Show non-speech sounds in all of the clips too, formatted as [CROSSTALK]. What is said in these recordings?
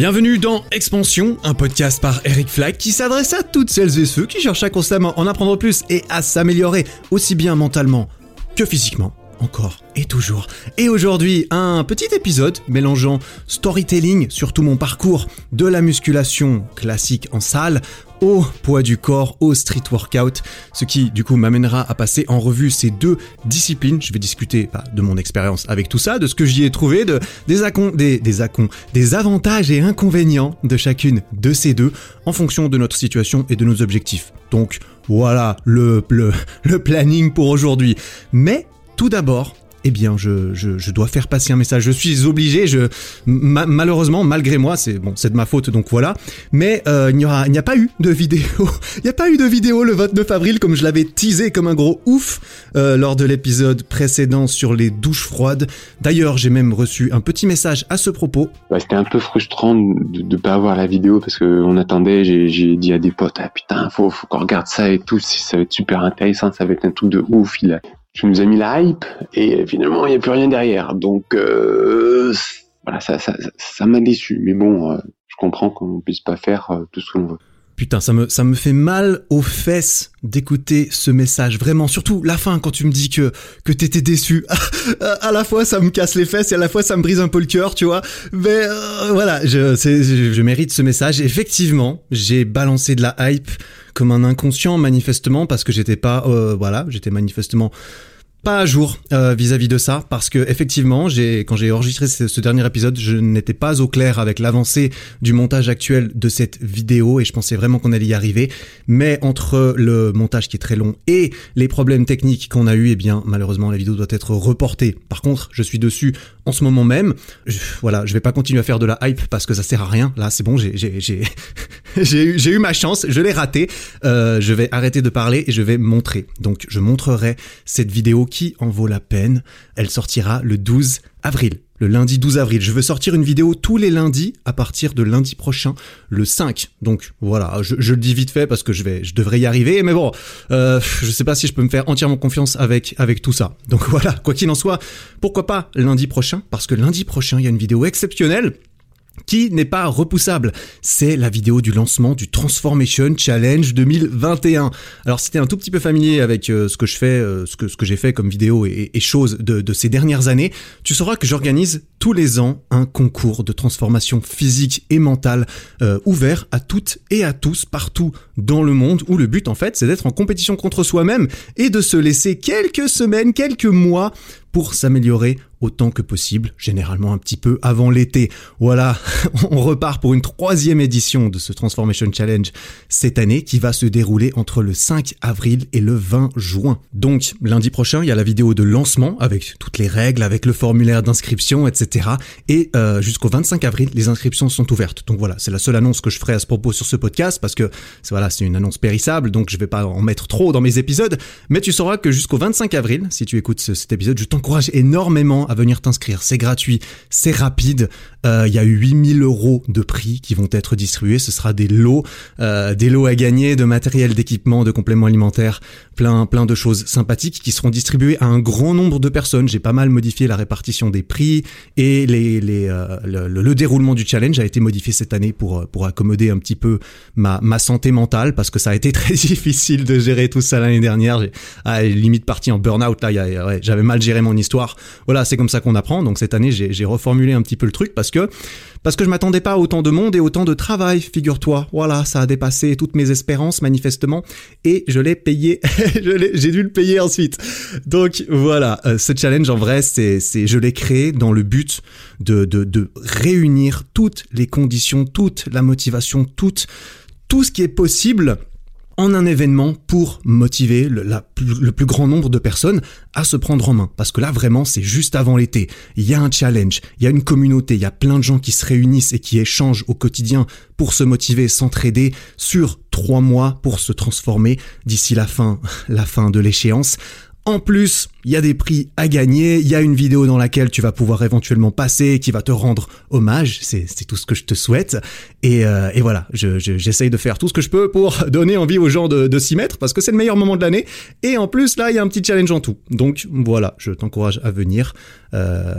Bienvenue dans Expansion, un podcast par Eric Flack qui s'adresse à toutes celles et ceux qui cherchent à constamment en apprendre plus et à s'améliorer aussi bien mentalement que physiquement encore et toujours. Et aujourd'hui, un petit épisode mélangeant storytelling sur tout mon parcours, de la musculation classique en salle, au poids du corps, au street workout, ce qui du coup m'amènera à passer en revue ces deux disciplines. Je vais discuter bah, de mon expérience avec tout ça, de ce que j'y ai trouvé, des avantages et inconvénients de chacune de ces deux en fonction de notre situation et de nos objectifs. Donc voilà le, le, le planning pour aujourd'hui. Mais tout d'abord, eh bien, je, dois faire passer un message. Je suis obligé, malheureusement, malgré moi, c'est bon, de ma faute, donc voilà. Mais euh, il n'y a pas eu de vidéo. [LAUGHS] Il n'y a pas eu de vidéo le 29 avril, comme je l'avais teasé comme un gros ouf euh, lors de l'épisode précédent sur les douches froides. D'ailleurs, j'ai même reçu un petit message à ce propos. C'était un peu frustrant de ne pas avoir la vidéo parce qu'on attendait. J'ai dit à des potes, ah putain, faut, faut qu'on regarde ça et tout. Ça va être super intéressant, ça va être un truc de ouf. Il a, tu nous as mis la hype et finalement il n'y a plus rien derrière. Donc euh, voilà, ça, ça, ça m'a déçu. Mais bon, euh, je comprends qu'on ne puisse pas faire euh, tout ce qu'on veut. Putain, ça me, fait mal aux fesses d'écouter ce message. Vraiment, surtout la fin quand tu me dis que, t'étais déçu. [LAUGHS] à la fois, ça me casse les fesses et à la fois, ça me brise un peu le cœur, tu vois. Mais voilà, je, je, je mérite ce message. Effectivement, j'ai balancé de la hype comme un inconscient manifestement parce que j'étais pas euh, voilà j'étais manifestement pas à jour euh, vis-à-vis de ça parce que effectivement quand j'ai enregistré ce, dernier épisode je n'étais pas au clair avec l'avancée du montage actuel de cette vidéo et je pensais vraiment qu'on allait y arriver. Mais entre le montage qui est très long et les problèmes techniques qu'on a eu eh bien malheureusement la vidéo doit être reportée. Par contre je suis dessus en ce moment même je, voilà je vais pas continuer à faire de la hype parce que ça sert à rien là c'est bon j'ai j'ai [LAUGHS] eu, ma chance je l'ai raté euh, je vais arrêter de parler et je vais montrer donc je montrerai cette vidéo qui en vaut la peine. Elle sortira le 12 avril. Le lundi 12 avril. Je veux sortir une vidéo tous les lundis à partir de lundi prochain, le 5. Donc voilà, je, le dis vite fait parce que je vais, je devrais y arriver. Mais bon, euh, je sais pas si je peux me faire entièrement confiance avec avec tout ça. Donc [LAUGHS] voilà, quoi qu'il en soit, pourquoi pas lundi prochain? Parce que lundi prochain, il y a une vidéo exceptionnelle qui n'est pas repoussable. C'est la vidéo du lancement du Transformation Challenge 2021. Alors si t'es un tout petit peu familier avec euh, ce que je fais, euh, ce que, j'ai fait comme vidéo et, choses de, de, ces dernières années, tu sauras que j'organise tous les ans un concours de transformation physique et mentale euh, ouvert à toutes et à tous partout dans le monde où le but en fait c'est d'être en compétition contre soi-même et de se laisser quelques semaines, quelques mois pour s'améliorer autant que possible, généralement un petit peu avant l'été. Voilà, [LAUGHS] on repart pour une troisième édition de ce Transformation Challenge cette année qui va se dérouler entre le 5 avril et le 20 juin. Donc lundi prochain, il y a la vidéo de lancement avec toutes les règles, avec le formulaire d'inscription, etc. Et euh, jusqu'au 25 avril, les inscriptions sont ouvertes. Donc voilà, c'est la seule annonce que je ferai à ce propos sur ce podcast parce que voilà, c'est une annonce périssable, donc je vais pas en mettre trop dans mes épisodes. Mais tu sauras que jusqu'au 25 avril, si tu écoutes cet épisode, je t'encourage énormément à venir t'inscrire. C'est gratuit, c'est rapide. Euh, il y a eu 8000 euros de prix qui vont être distribués. Ce sera des lots, euh, des lots à gagner de matériel, d'équipement, de compléments alimentaires, plein, plein de choses sympathiques qui seront distribuées à un grand nombre de personnes. J'ai pas mal modifié la répartition des prix et les, les, euh, le, déroulement du challenge a été modifié cette année pour, pour accommoder un petit peu ma, ma santé mentale parce que ça a été [LAUGHS] très difficile de gérer tout ça l'année dernière. J'ai limite parti en burn-out là. Ouais, J'avais mal géré mon histoire. Voilà, c'est comme ça qu'on apprend. Donc cette année, j'ai reformulé un petit peu le truc parce que parce que je m'attendais pas à autant de monde et autant de travail, figure-toi. Voilà, ça a dépassé toutes mes espérances manifestement et je l'ai payé. [LAUGHS] j'ai dû le payer ensuite. Donc voilà, euh, ce challenge en vrai, c'est je l'ai créé dans le but de, de de réunir toutes les conditions, toute la motivation, toute tout ce qui est possible en un événement pour motiver le, plus grand nombre de personnes à se prendre en main. Parce que là, vraiment, c'est juste avant l'été. Il y a un challenge, il y a une communauté, il y a plein de gens qui se réunissent et qui échangent au quotidien pour se motiver, s'entraider sur trois mois pour se transformer d'ici la fin, [LAUGHS] la fin de l'échéance En plus, il y a des prix à gagner, il y a une vidéo dans laquelle tu vas pouvoir éventuellement passer, qui va te rendre hommage, c'est tout ce que je te souhaite. Et, euh, voilà, j'essaye de faire tout ce que je peux pour [LAUGHS] donner envie aux gens de, de s'y mettre, parce que c'est le meilleur moment de l'année. Et en plus, là, il y a un petit challenge en tout. Donc voilà, je t'encourage à venir. Euh,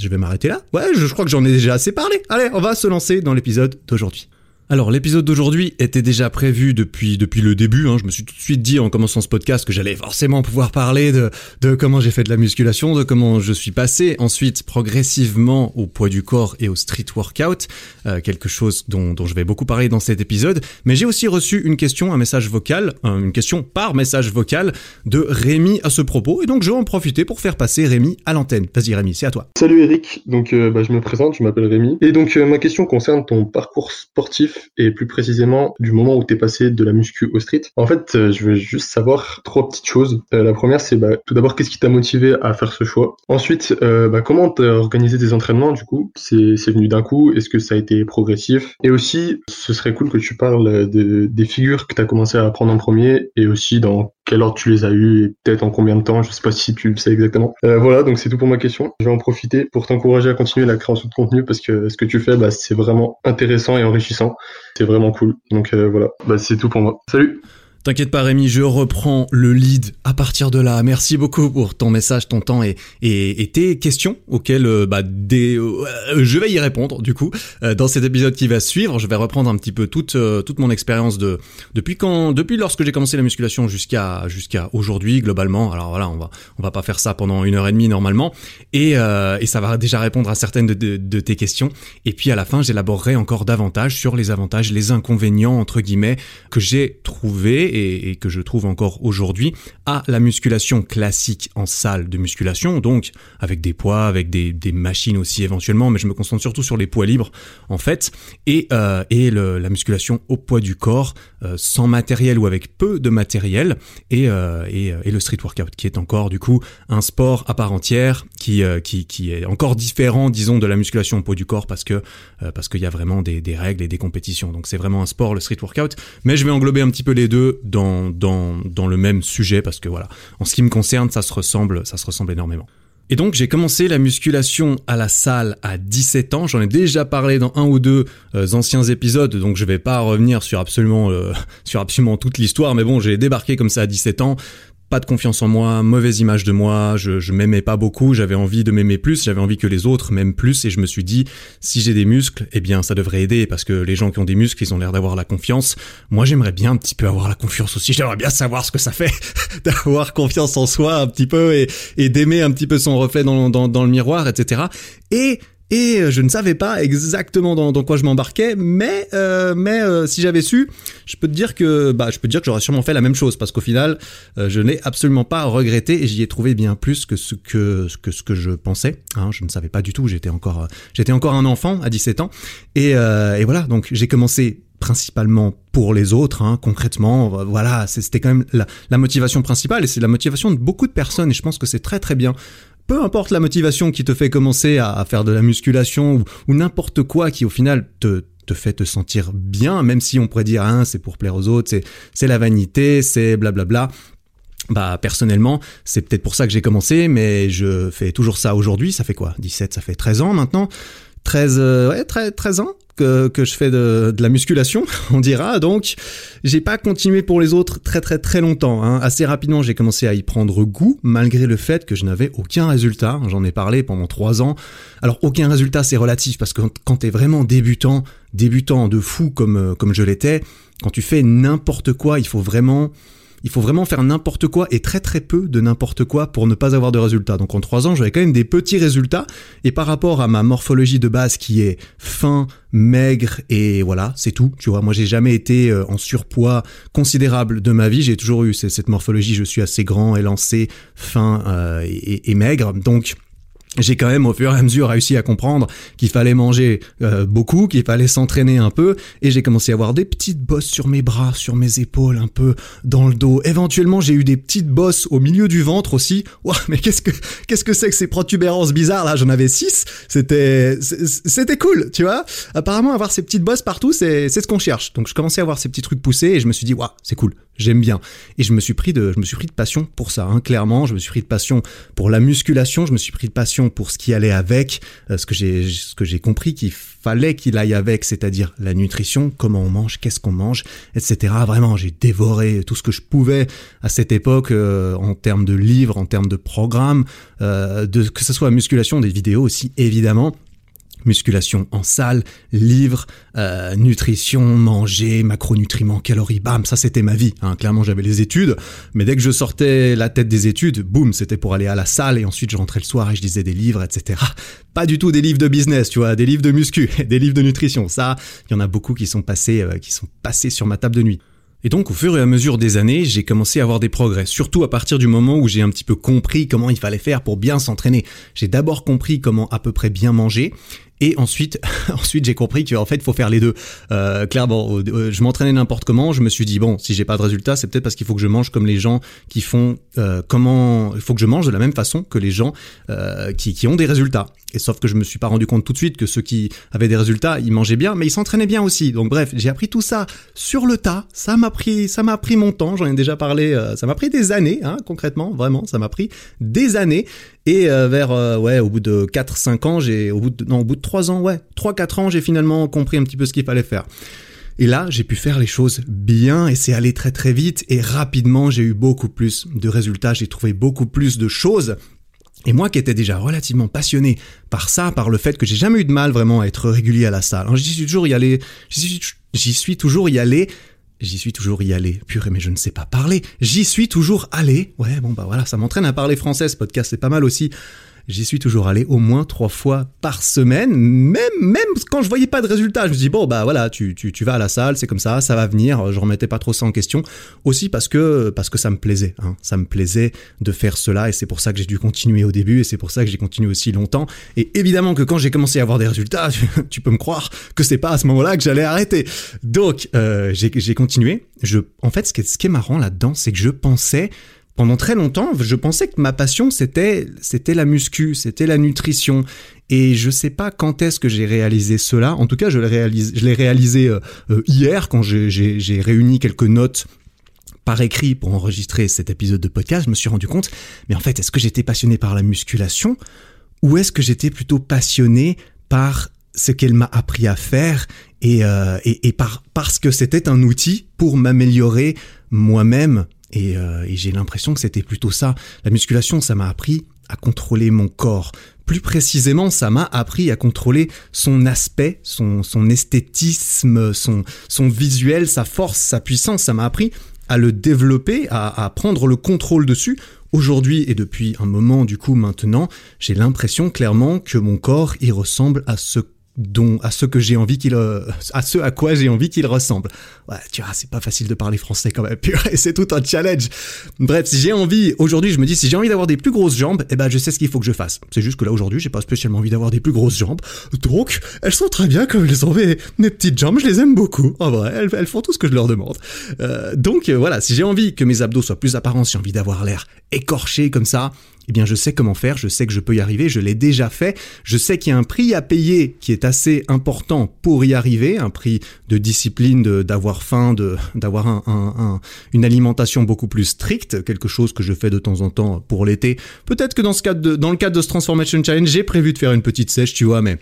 je vais m'arrêter là. Ouais, je, je crois que j'en ai déjà assez parlé. Allez, on va se lancer dans l'épisode d'aujourd'hui. Alors l'épisode d'aujourd'hui était déjà prévu depuis depuis le début. Hein. Je me suis tout de suite dit en commençant ce podcast que j'allais forcément pouvoir parler de de comment j'ai fait de la musculation, de comment je suis passé ensuite progressivement au poids du corps et au street workout, euh, quelque chose dont, dont je vais beaucoup parler dans cet épisode. Mais j'ai aussi reçu une question, un message vocal, euh, une question par message vocal de Rémi à ce propos, et donc je vais en profiter pour faire passer Rémi à l'antenne. Vas-y Rémi, c'est à toi. Salut Eric. Donc euh, bah, je me présente, je m'appelle Rémi, et donc ma question concerne ton parcours sportif et plus précisément du moment où t'es passé de la muscu au street. En fait, euh, je veux juste savoir trois petites choses. Euh, la première, c'est bah, tout d'abord qu'est-ce qui t'a motivé à faire ce choix? Ensuite, euh, bah, comment t'as organisé tes entraînements du coup? C'est venu d'un coup? Est-ce que ça a été progressif? Et aussi, ce serait cool que tu parles de, des figures que t'as commencé à apprendre en premier et aussi dans quel ordre tu les as eues et peut-être en combien de temps, je sais pas si tu le sais exactement. Euh, voilà, donc c'est tout pour ma question. Je vais en profiter pour t'encourager à continuer la création de contenu parce que ce que tu fais, bah, c'est vraiment intéressant et enrichissant. C'est vraiment cool. Donc euh, voilà, bah, c'est tout pour moi. Salut T'inquiète pas Rémi, je reprends le lead à partir de là. Merci beaucoup pour ton message, ton temps et, et, tes questions auxquelles euh, bah, euh, je vais y répondre du coup euh, dans cet épisode qui va suivre. Je vais reprendre un petit peu toute toute mon expérience de depuis quand depuis lorsque j'ai commencé la musculation jusqu'à jusqu'à aujourd'hui globalement. Alors voilà, on va on va pas faire ça pendant une heure et demie normalement et et ça va déjà répondre à certaines de, de, de tes questions. Et puis à la fin, j'élaborerai encore davantage sur les avantages, les inconvénients entre guillemets que j'ai trouvé et, que je trouve encore aujourd'hui à la musculation classique en salle de musculation, donc avec des poids, avec des, machines aussi éventuellement, mais je me concentre surtout sur les poids libres en fait, et, euh, la musculation au poids du corps, euh, sans matériel ou avec peu de matériel, euh, et, le street workout qui est encore du coup un sport à part entière qui, qui, qui est encore différent disons de la musculation au poids du corps parce que parce qu'il y a vraiment des, des règles et des compétitions, donc c'est vraiment un sport le street workout, mais je vais englober un petit peu les deux dans, dans, dans le même sujet parce que voilà, en ce qui me concerne, ça se ressemble, ça se ressemble énormément. Et donc j'ai commencé la musculation à la salle à 17 ans. J'en ai déjà parlé dans un ou deux euh, anciens épisodes, donc je vais pas revenir sur absolument euh, [LAUGHS] sur absolument toute l'histoire. Mais bon, j'ai débarqué comme ça à 17 ans pas de confiance en moi, mauvaise image de moi, je, je m'aimais pas beaucoup, j'avais envie de m'aimer plus, j'avais envie que les autres m'aiment plus et je me suis dit si j'ai des muscles, eh bien ça devrait aider parce que les gens qui ont des muscles, ils ont l'air d'avoir la confiance. Moi j'aimerais bien un petit peu avoir la confiance aussi, j'aimerais bien savoir ce que ça fait [LAUGHS] d'avoir confiance en soi un petit peu et, et d'aimer un petit peu son reflet dans, dans, dans le miroir, etc. Et et euh, je ne savais pas exactement dans, quoi je m'embarquais, mais euh, mais euh, si j'avais su, je peux te dire que bah je peux te dire que j'aurais sûrement fait la même chose parce qu'au final, je n'ai absolument pas regretté et j'y ai trouvé bien plus que ce que que ce que je pensais. Hein, je ne savais pas du tout, j'étais encore j'étais encore un enfant à 17 ans et, et voilà donc j'ai commencé principalement pour les autres, hein, concrètement. Voilà, c'était quand même la, la, motivation principale et c'est la motivation de beaucoup de personnes et je pense que c'est très très bien peu importe la motivation qui te fait commencer à, faire de la musculation ou, n'importe quoi qui au final te, te fait te sentir bien, même si on pourrait dire hein, c'est pour plaire aux autres, c'est la vanité, c'est blablabla. Bah personnellement, c'est peut-être pour ça que j'ai commencé, mais je fais toujours ça aujourd'hui. Ça fait quoi? 17, ça fait 13 ans maintenant. 13, euh, ouais, 13, 13 ans que, que je fais de, de, la musculation, [LAUGHS] on dira. Donc, j'ai pas continué pour les autres très très très longtemps. Hein. Assez rapidement, j'ai commencé à y prendre goût, malgré le fait que je n'avais aucun résultat. J'en ai parlé pendant trois ans. Alors, aucun résultat, c'est relatif parce que quand t'es vraiment débutant, débutant de fou comme euh, comme je l'étais, quand tu fais n'importe quoi, il faut vraiment il faut vraiment faire n'importe quoi et très très peu de n'importe quoi pour ne pas avoir de résultats. Donc en trois ans, j'avais quand même des petits résultats et par rapport à ma morphologie de base qui est fin, maigre et voilà, c'est tout. Tu vois, moi j'ai jamais été euh, en surpoids considérable de ma vie. J'ai toujours eu cette morphologie. Je suis assez grand, élancé, fin euh, et, et maigre. Donc j'ai quand même au fur et à mesure réussi à comprendre qu'il fallait manger euh, beaucoup, qu'il fallait s'entraîner un peu, et j'ai commencé à avoir des petites bosses sur mes bras, sur mes épaules, un peu dans le dos. Éventuellement, j'ai eu des petites bosses au milieu du ventre aussi. Ouah, mais qu'est-ce que qu'est-ce que c'est que ces protubérances bizarres là? J'en avais six. C'était c'était cool, tu vois? Apparemment, avoir ces petites bosses partout, c'est c'est ce qu'on cherche. Donc, je commençais à avoir ces petits trucs poussés et je me suis dit, waouh, c'est cool, j'aime bien. Et je me suis pris de je me suis pris de passion pour ça. Hein, clairement, je me suis pris de passion pour la musculation. Je me suis pris de passion pour ce qui allait avec, euh, ce que j'ai ce que j'ai compris qu'il fallait qu'il aille avec, c'est-à-dire la nutrition, comment on mange, qu'est-ce qu'on mange, etc. Vraiment, j'ai dévoré tout ce que je pouvais à cette époque euh, en termes de livres, en termes de programmes, euh, de que ce soit la musculation, des vidéos aussi évidemment musculation en salle, livres, euh, nutrition, manger, macronutriments, calories, bam, ça c'était ma vie. Hein. Clairement j'avais les études, mais dès que je sortais la tête des études, boum, c'était pour aller à la salle et ensuite je rentrais le soir et je lisais des livres, etc. [LAUGHS] Pas du tout des livres de business, tu vois, des livres de muscu, [LAUGHS] des livres de nutrition. Ça, il y en a beaucoup qui sont passés, euh, qui sont passés sur ma table de nuit. Et donc, au fur et à mesure des années, j'ai commencé à avoir des progrès, surtout à partir du moment où j'ai un petit peu compris comment il fallait faire pour bien s'entraîner. J'ai d'abord compris comment à peu près bien manger, et ensuite, [LAUGHS] ensuite j'ai compris qu'en fait, il faut faire les deux. Euh, clairement, euh, je m'entraînais n'importe comment. Je me suis dit bon, si j'ai pas de résultat, c'est peut-être parce qu'il faut que je mange comme les gens qui font euh, comment. Il faut que je mange de la même façon que les gens euh, qui, qui ont des résultats. Et sauf que je me suis pas rendu compte tout de suite que ceux qui avaient des résultats, ils mangeaient bien, mais ils s'entraînaient bien aussi. Donc bref, j'ai appris tout ça sur le tas. Ça m'a pris, ça m'a pris mon temps. J'en ai déjà parlé. Euh, ça m'a pris des années, hein, concrètement, vraiment. Ça m'a pris des années. Et euh, vers euh, ouais, au bout de 4-5 ans, j'ai au bout de non, au bout de 3 ans, ouais, 3-4 ans, j'ai finalement compris un petit peu ce qu'il fallait faire. Et là, j'ai pu faire les choses bien et c'est allé très très vite et rapidement, j'ai eu beaucoup plus de résultats, j'ai trouvé beaucoup plus de choses. Et moi qui étais déjà relativement passionné par ça, par le fait que j'ai jamais eu de mal vraiment à être régulier à la salle. J'y suis toujours y allé, j'y suis toujours y allé J'y suis toujours y allé. Purée, mais je ne sais pas parler. J'y suis toujours allé. Ouais, bon, bah voilà, ça m'entraîne à parler français, ce podcast, c'est pas mal aussi. J'y suis toujours allé au moins trois fois par semaine, même même quand je voyais pas de résultat, je me dis bon bah voilà, tu, tu, tu vas à la salle, c'est comme ça, ça va venir. Je remettais pas trop ça en question, aussi parce que parce que ça me plaisait, hein. ça me plaisait de faire cela et c'est pour ça que j'ai dû continuer au début et c'est pour ça que j'ai continué aussi longtemps. Et évidemment que quand j'ai commencé à avoir des résultats, [LAUGHS] tu, peux me croire que c'est pas à ce moment-là que j'allais arrêter. Donc euh, j'ai continué. Je en fait ce qui ce qui est marrant là-dedans, c'est que je pensais pendant très longtemps, je pensais que ma passion c'était c'était la muscu, c'était la nutrition et je sais pas quand est-ce que j'ai réalisé cela. En tout cas, je l'ai réalisé, je l'ai réalisé euh, euh, hier quand j'ai réuni quelques notes par écrit pour enregistrer cet épisode de podcast. Je me suis rendu compte, mais en fait, est-ce que j'étais passionné par la musculation ou est-ce que j'étais plutôt passionné par ce qu'elle m'a appris à faire et, euh, et, et par, parce que c'était un outil pour m'améliorer moi-même euh, et, j'ai l'impression que c'était plutôt ça. La musculation, ça m'a appris à contrôler mon corps. Plus précisément, ça m'a appris à contrôler son aspect, son, esthétisme, son, son visuel, sa force, sa puissance. Ça m'a appris à le développer, à, à prendre le contrôle dessus. Aujourd'hui et depuis un moment du coup maintenant, j'ai l'impression clairement que mon corps y ressemble à ce dont à ce que j'ai envie qu'il euh, à ce à quoi j'ai envie qu'il ressemble. Ouais, tu vois, c'est pas facile de parler français quand même. [LAUGHS] et c'est tout un challenge. Bref, si j'ai envie aujourd'hui, je me dis si j'ai envie d'avoir des plus grosses jambes, eh ben je sais ce qu'il faut que je fasse. C'est juste que là aujourd'hui, j'ai pas spécialement envie d'avoir des plus grosses jambes. Donc, elles sont très bien comme elles sont mes, mes petites jambes, je les aime beaucoup. En vrai, elles, elles font tout ce que je leur demande. Euh, donc euh, voilà, si j'ai envie que mes abdos soient plus apparents, si j'ai envie d'avoir l'air écorché comme ça, eh bien je sais comment faire, je sais que je peux y arriver, je l'ai déjà fait, je sais qu'il y a un prix à payer qui est assez important pour y arriver, un prix de discipline, d'avoir faim, d'avoir un, un, une alimentation beaucoup plus stricte, quelque chose que je fais de temps en temps pour l'été. Peut-être que dans, dans le cadre de ce Transformation Challenge, j'ai prévu de faire une petite sèche, tu vois, mais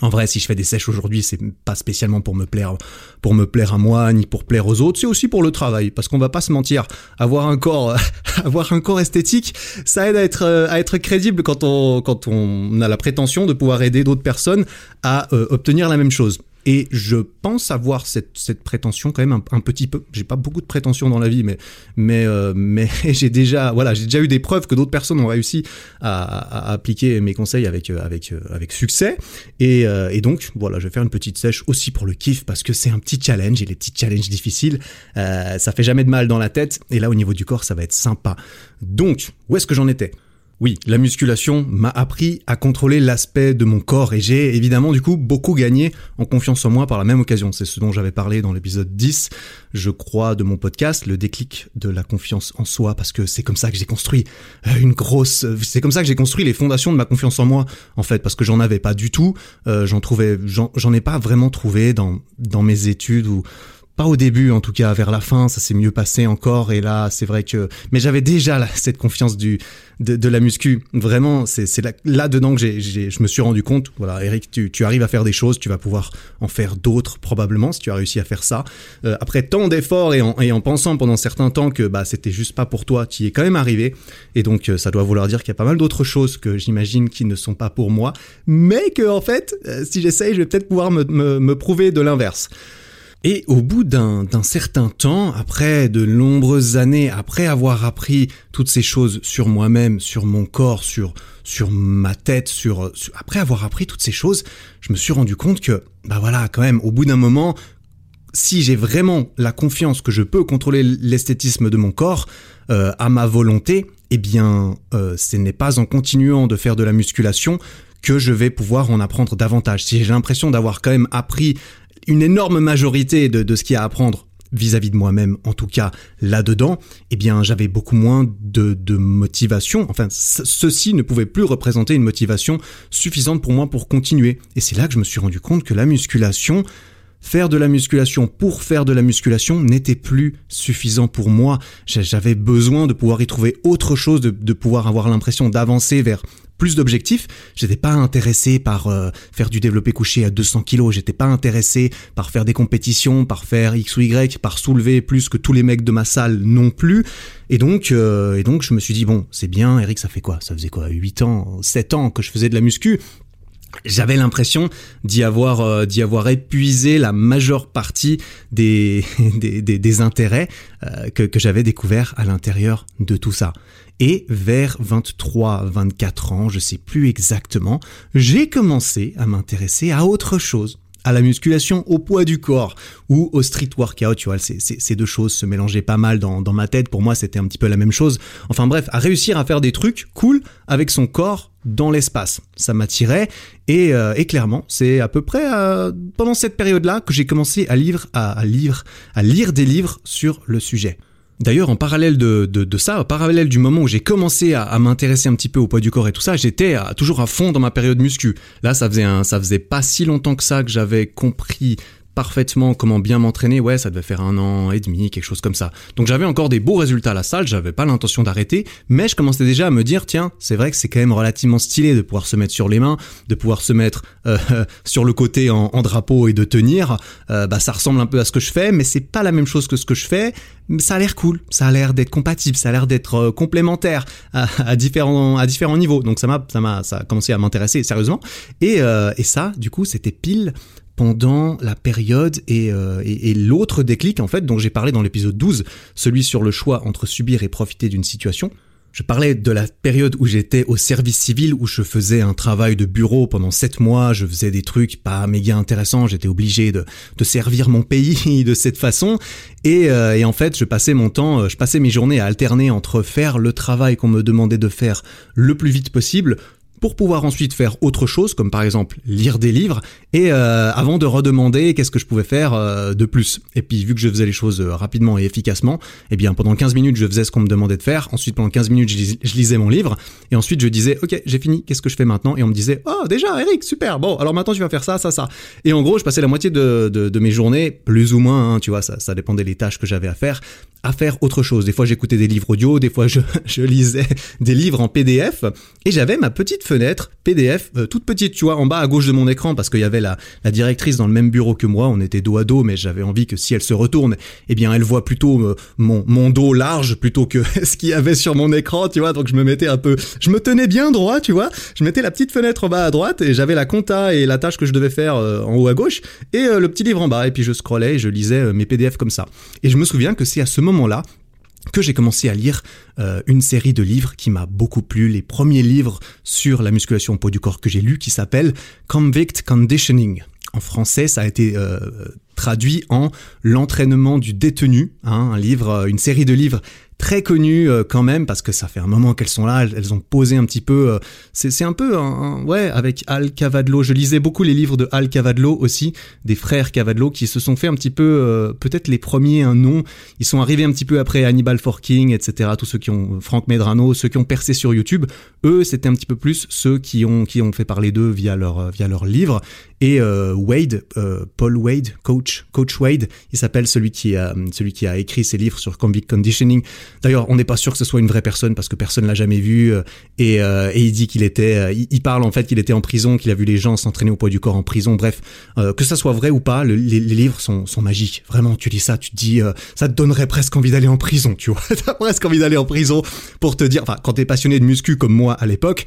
en vrai, si je fais des sèches aujourd'hui, c'est pas spécialement pour me plaire, pour me plaire à moi, ni pour plaire aux autres. C'est aussi pour le travail, parce qu'on va pas se mentir. Avoir un corps, [LAUGHS] avoir un corps esthétique, ça aide à être, à être crédible quand on, quand on a la prétention de pouvoir aider d'autres personnes à euh, obtenir la même chose. Et je pense avoir cette, cette prétention quand même un, petit peu. J'ai pas beaucoup de prétention dans la vie, mais mais euh, mais [LAUGHS] j'ai déjà voilà j'ai déjà eu des preuves que d'autres personnes ont réussi à, appliquer mes conseils avec euh, avec euh, avec succès. Et, et, donc voilà, je vais faire une petite sèche aussi pour le kiff parce que c'est un petit challenge et les petits challenges difficiles, ça fait jamais de mal dans la tête. Et là au niveau du corps, ça va être sympa. Donc où est-ce que j'en étais? Oui, la musculation m'a appris à contrôler l'aspect de mon corps et j'ai évidemment du coup beaucoup gagné en confiance en moi par la même occasion. C'est ce dont j'avais parlé dans l'épisode 10, je crois, de mon podcast, le déclic de la confiance en soi, parce que c'est comme ça que j'ai construit euh, une grosse... C'est comme ça que j'ai construit les fondations de ma confiance en moi, en fait, parce que j'en avais pas du tout, euh, j'en trouvais... J'en ai pas vraiment trouvé dans, dans mes études ou pas au début en tout cas, vers la fin, ça s'est mieux passé encore et là, c'est vrai que mais j'avais déjà cette confiance du de, la muscu. Vraiment, c'est là, là dedans que j'ai je me suis rendu compte. Voilà, Eric, tu, tu arrives à faire des choses, tu vas pouvoir en faire d'autres probablement si tu as réussi à faire ça. Euh, après tant d'efforts et en, et en pensant pendant certains temps que bah c'était juste pas pour toi, tu y es quand même arrivé et donc euh, ça doit vouloir dire qu'il y a pas mal d'autres choses que j'imagine qui ne sont pas pour moi, mais que en fait, euh, si j'essaye, je vais peut-être pouvoir me, me, me prouver de l'inverse. Et au bout d'un certain temps, après de nombreuses années, après avoir appris toutes ces choses sur moi-même, sur mon corps, sur sur ma tête, sur, après avoir appris toutes ces choses, je me suis rendu compte que bah voilà, quand même, au bout d'un moment, si j'ai vraiment la confiance que je peux contrôler l'esthétisme de mon corps euh, à ma volonté, eh bien, euh, ce n'est pas en continuant de faire de la musculation que je vais pouvoir en apprendre davantage. Si j'ai l'impression d'avoir quand même appris une énorme majorité de, ce qu'il y a à apprendre vis-à-vis de moi-même, en tout cas là-dedans, eh bien j'avais beaucoup moins de, de motivation. Enfin, ceci ne pouvait plus représenter une motivation suffisante pour moi pour continuer. Et c'est là que je me suis rendu compte que la musculation, faire de la musculation pour faire de la musculation n'était plus suffisant pour moi. J'avais besoin de pouvoir y trouver autre chose, de, de pouvoir avoir l'impression d'avancer vers plus d'objectifs. J'étais pas intéressé par euh, faire du développé couché à 200 kilos. J'étais pas intéressé par faire des compétitions, par faire X ou Y, par soulever plus que tous les mecs de ma salle non plus. Et donc, euh, et donc, je me suis dit bon, c'est bien. Eric, ça fait quoi? Ça faisait quoi? 8 ans, 7 ans que je faisais de la muscu j'avais l'impression d'y avoir euh, avoir épuisé la majeure partie des [LAUGHS] des, des, intérêts que, que j'avais découvert à l'intérieur de tout ça. Et vers 23, 24 ans, je sais plus exactement, j'ai commencé à m'intéresser à autre chose à la musculation au poids du corps ou au street workout, tu vois, ces deux choses se mélangeaient pas mal dans, ma tête. Pour moi, c'était un petit peu la même chose. Enfin bref, à réussir à faire des trucs cool avec son corps dans l'espace. Ça m'attirait et, euh, et, clairement, c'est à peu près euh, pendant cette période-là que j'ai commencé à lire, à, à, à lire des livres sur le sujet. D'ailleurs, en parallèle de, de, ça, en parallèle du moment où j'ai commencé à, m'intéresser un petit peu au poids du corps et tout ça, j'étais toujours à fond dans ma période muscu. Là, ça faisait un, ça faisait pas si longtemps que ça que j'avais compris parfaitement comment bien m'entraîner, ouais, ça devait faire un an et demi, quelque chose comme ça. Donc j'avais encore des beaux résultats à la salle, j'avais pas l'intention d'arrêter, mais je commençais déjà à me dire, tiens, c'est vrai que c'est quand même relativement stylé de pouvoir se mettre sur les mains, de pouvoir se mettre euh, [LAUGHS] sur le côté en, drapeau et de tenir. Euh, bah ça ressemble un peu à ce que je fais, mais c'est pas la même chose que ce que je fais. Ça a l'air cool, ça a l'air d'être compatible, ça a l'air d'être euh, complémentaire à, différents à différents niveaux. Donc ça m'a ça m'a ça a commencé à m'intéresser sérieusement. Et et ça, du coup, c'était pile pendant la période euh, et, l'autre déclic en fait dont j'ai parlé dans l'épisode 12, celui sur le choix entre subir et profiter d'une situation. Je parlais de la période où j'étais au service civil, où je faisais un travail de bureau pendant sept mois, je faisais des trucs pas méga intéressants, j'étais obligé de, de, servir mon pays [LAUGHS] de cette façon, et, euh, et, en fait je passais mon temps, euh, je passais mes journées à alterner entre faire le travail qu'on me demandait de faire le plus vite possible, pour pouvoir ensuite faire autre chose, comme par exemple lire des livres, et euh, avant de redemander qu'est-ce que je pouvais faire euh, de plus. Et puis vu que je faisais les choses euh, rapidement et efficacement, eh bien pendant 15 minutes je faisais ce qu'on me demandait de faire, ensuite pendant 15 minutes je, lisais mon livre, et ensuite je disais ok j'ai fini, qu'est-ce que je fais maintenant? Et on me disait oh déjà Eric, super, bon alors maintenant tu vas faire ça, ça, ça. Et en gros je passais la moitié de, de, mes journées, plus ou moins, hein, tu vois, ça, ça dépendait des tâches que j'avais à faire, à faire autre chose. Des fois j'écoutais des livres audio, des fois je, [LAUGHS] je lisais des livres en PDF, et j'avais ma petite fenêtre PDF, euh, toute petite, tu vois, en bas à gauche de mon écran, parce qu'il y avait la, la, directrice dans le même bureau que moi, on était dos à dos, mais j'avais envie que si elle se retourne, eh bien elle voit plutôt euh, mon, mon dos large plutôt que [LAUGHS] ce qu'il y avait sur mon écran, tu vois, donc je me mettais un peu, je me tenais bien droit, tu vois, je mettais la petite fenêtre en bas à droite, et j'avais la compta et la tâche que je devais faire euh, en haut à gauche, et le petit livre en bas, et puis je scrollais et je lisais mes PDF comme ça. Et je me souviens que c'est à ce moment-là que j'ai commencé à lire euh, une série de livres qui m'a beaucoup plu, les premiers livres sur la musculation au poids du corps que j'ai lu qui s'appelle Convict Conditioning. En français, ça a été euh, traduit en l'entraînement du détenu, hein, un livre, euh, une série de livres très connues euh, quand même parce que ça fait un moment qu'elles sont là, elles, ont posé un petit peu. Euh, c'est un peu un, ouais avec Al Cavadlo. Je lisais beaucoup les livres de Al Cavadlo aussi, des frères Cavadlo qui se sont fait un petit peu euh, peut-être les premiers un nom. Ils sont arrivés un petit peu après Hannibal Forking, etc. Tous ceux qui ont Frank Medrano, ceux qui ont percé sur YouTube. Eux, c'était un petit peu plus ceux qui ont qui ont fait parler d'eux via leur via leurs livres. Et Wade, Paul Wade, coach coach Wade, il s'appelle celui qui a celui qui a écrit ses livres sur convict conditioning. D'ailleurs, on n'est pas sûr que ce soit une vraie personne parce que personne l'a jamais vu. Euh, et, euh, et, il dit qu'il était, euh, il, parle en fait qu'il était en prison, qu'il a vu les gens s'entraîner au poids du corps en prison. Bref, que ça soit vrai ou pas, les, livres sont, sont magiques. Vraiment, tu lis ça, tu te dis, ça te donnerait presque envie d'aller en prison, tu vois. [LAUGHS] T'as presque envie d'aller en prison pour te dire, enfin, quand t'es passionné de muscu comme moi à l'époque,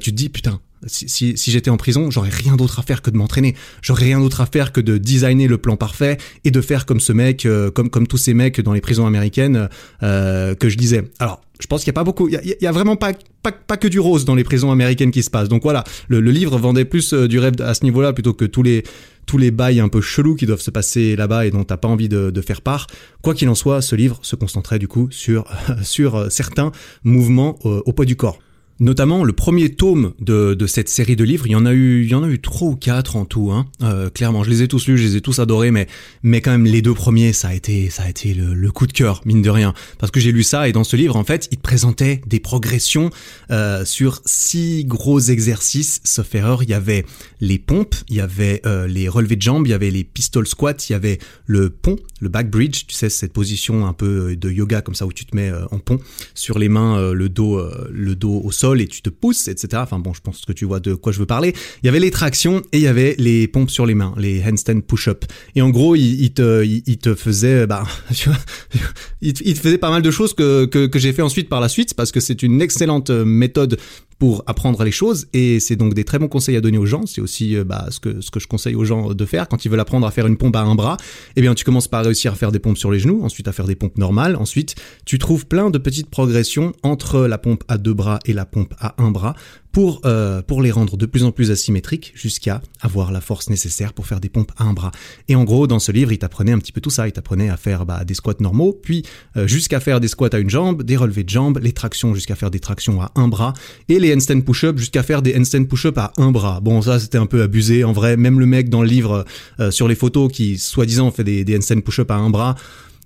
tu te dis, putain, si, si, j'étais en prison, j'aurais rien d'autre à faire que de m'entraîner. J'aurais rien d'autre à faire que de designer le plan parfait et de faire comme ce mec, euh, comme comme tous ces mecs dans les prisons américaines euh, que je disais. Alors, je pense qu'il y a pas beaucoup, il y a, vraiment pas, pas pas que du rose dans les prisons américaines qui se passe. Donc voilà, le, le livre vendait plus euh, du rêve à ce niveau-là plutôt que tous les tous les bails un peu chelous qui doivent se passer là-bas et dont t'as pas envie de, de, faire part. Quoi qu'il en soit, ce livre se concentrait du coup sur [LAUGHS] sur certains mouvements au poids du corps. Notamment le premier tome de, de, cette série de livres, il y en a eu, il y en a eu trois ou quatre en tout. Hein. Euh, clairement, je les ai tous lus, je les ai tous adorés, mais mais quand même les deux premiers, ça a été ça a été le, coup de cœur mine de rien, parce que j'ai lu ça et dans ce livre en fait, il te présentait des progressions euh, sur six gros exercices. Sauf erreur, il y avait les pompes, il y avait euh, les relevés de jambes, il y avait les pistol squats, il y avait le pont, le back bridge, tu sais cette position un peu de yoga comme ça où tu te mets en pont sur les mains, le dos le dos au sol et tu te pousses, etc. Enfin bon, je pense que tu vois de quoi je veux parler. Il y avait les tractions et il y avait les pompes sur les mains, les handstand push-up. Et en gros, il, te, te faisait, bah, [LAUGHS] il, te faisait pas mal de choses que, que, que j'ai fait ensuite par la suite parce que c'est une excellente méthode pour apprendre les choses et c'est donc des très bons conseils à donner aux gens. C'est aussi euh, bah, ce que ce que je conseille aux gens de faire quand ils veulent apprendre à faire une pompe à un bras. Eh bien, tu commences par réussir à faire des pompes sur les genoux, ensuite à faire des pompes normales, ensuite tu trouves plein de petites progressions entre la pompe à deux bras et la pompe à un bras pour, euh, pour les rendre de plus en plus asymétriques jusqu'à avoir la force nécessaire pour faire des pompes à un bras. Et en gros, dans ce livre, il t'apprenait un petit peu tout ça. Il t'apprenait à faire bah, des squats normaux, puis euh, jusqu'à faire des squats à une jambe, des relevés de jambes, les tractions jusqu'à faire des tractions à un bras, et les handstand push-up jusqu'à faire des handstand push-up à un bras. Bon, ça c'était un peu abusé. En vrai, même le mec dans le livre euh, sur les photos qui soi-disant fait des, des handstand push-up à un bras,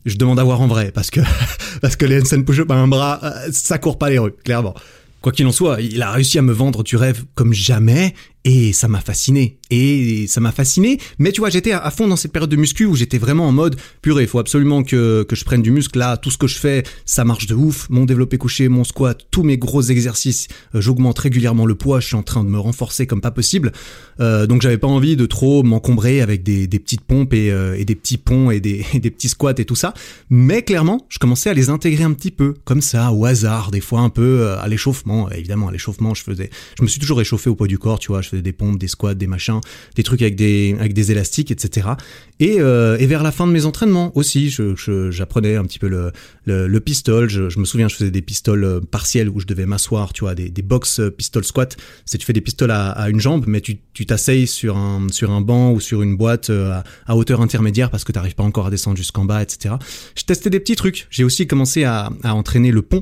je demande à voir en vrai parce que [LAUGHS] parce que les handstand push-up à un bras, ça court pas les rues, clairement. Quoi qu'il en soit, il a réussi à me vendre du rêve comme jamais et ça m'a fasciné. Et ça m'a fasciné. Mais tu vois, j'étais à fond dans cette période de muscu où j'étais vraiment en mode purée, il faut absolument que, que je prenne du muscle. Là, tout ce que je fais, ça marche de ouf. Mon développé couché, mon squat, tous mes gros exercices, euh, j'augmente régulièrement le poids. Je suis en train de me renforcer comme pas possible. Euh, donc j'avais pas envie de trop m'encombrer avec des, des, petites pompes et, euh, et, des petits ponts et des, [LAUGHS] des petits squats et tout ça. Mais clairement, je commençais à les intégrer un petit peu, comme ça, au hasard, des fois un peu à l'échauffement. Évidemment, à l'échauffement, je faisais, je me suis toujours échauffé au poids du corps, tu vois. Je faisais des pompes, des squats, des machins, des trucs avec des, avec des élastiques, etc. Et, euh, et vers la fin de mes entraînements aussi, j'apprenais un petit peu le, le, pistol. Je, me souviens, je faisais des pistoles euh, partiels où je devais m'asseoir, tu vois, des, des box euh, pistol squat. C'est tu fais des pistoles à, une jambe, mais tu t'asseyes sur un, sur un banc ou sur une boîte à, à hauteur intermédiaire parce que tu n'arrives pas encore à descendre jusqu'en bas, etc. Je testais des petits trucs. J'ai aussi commencé à, à entraîner le pont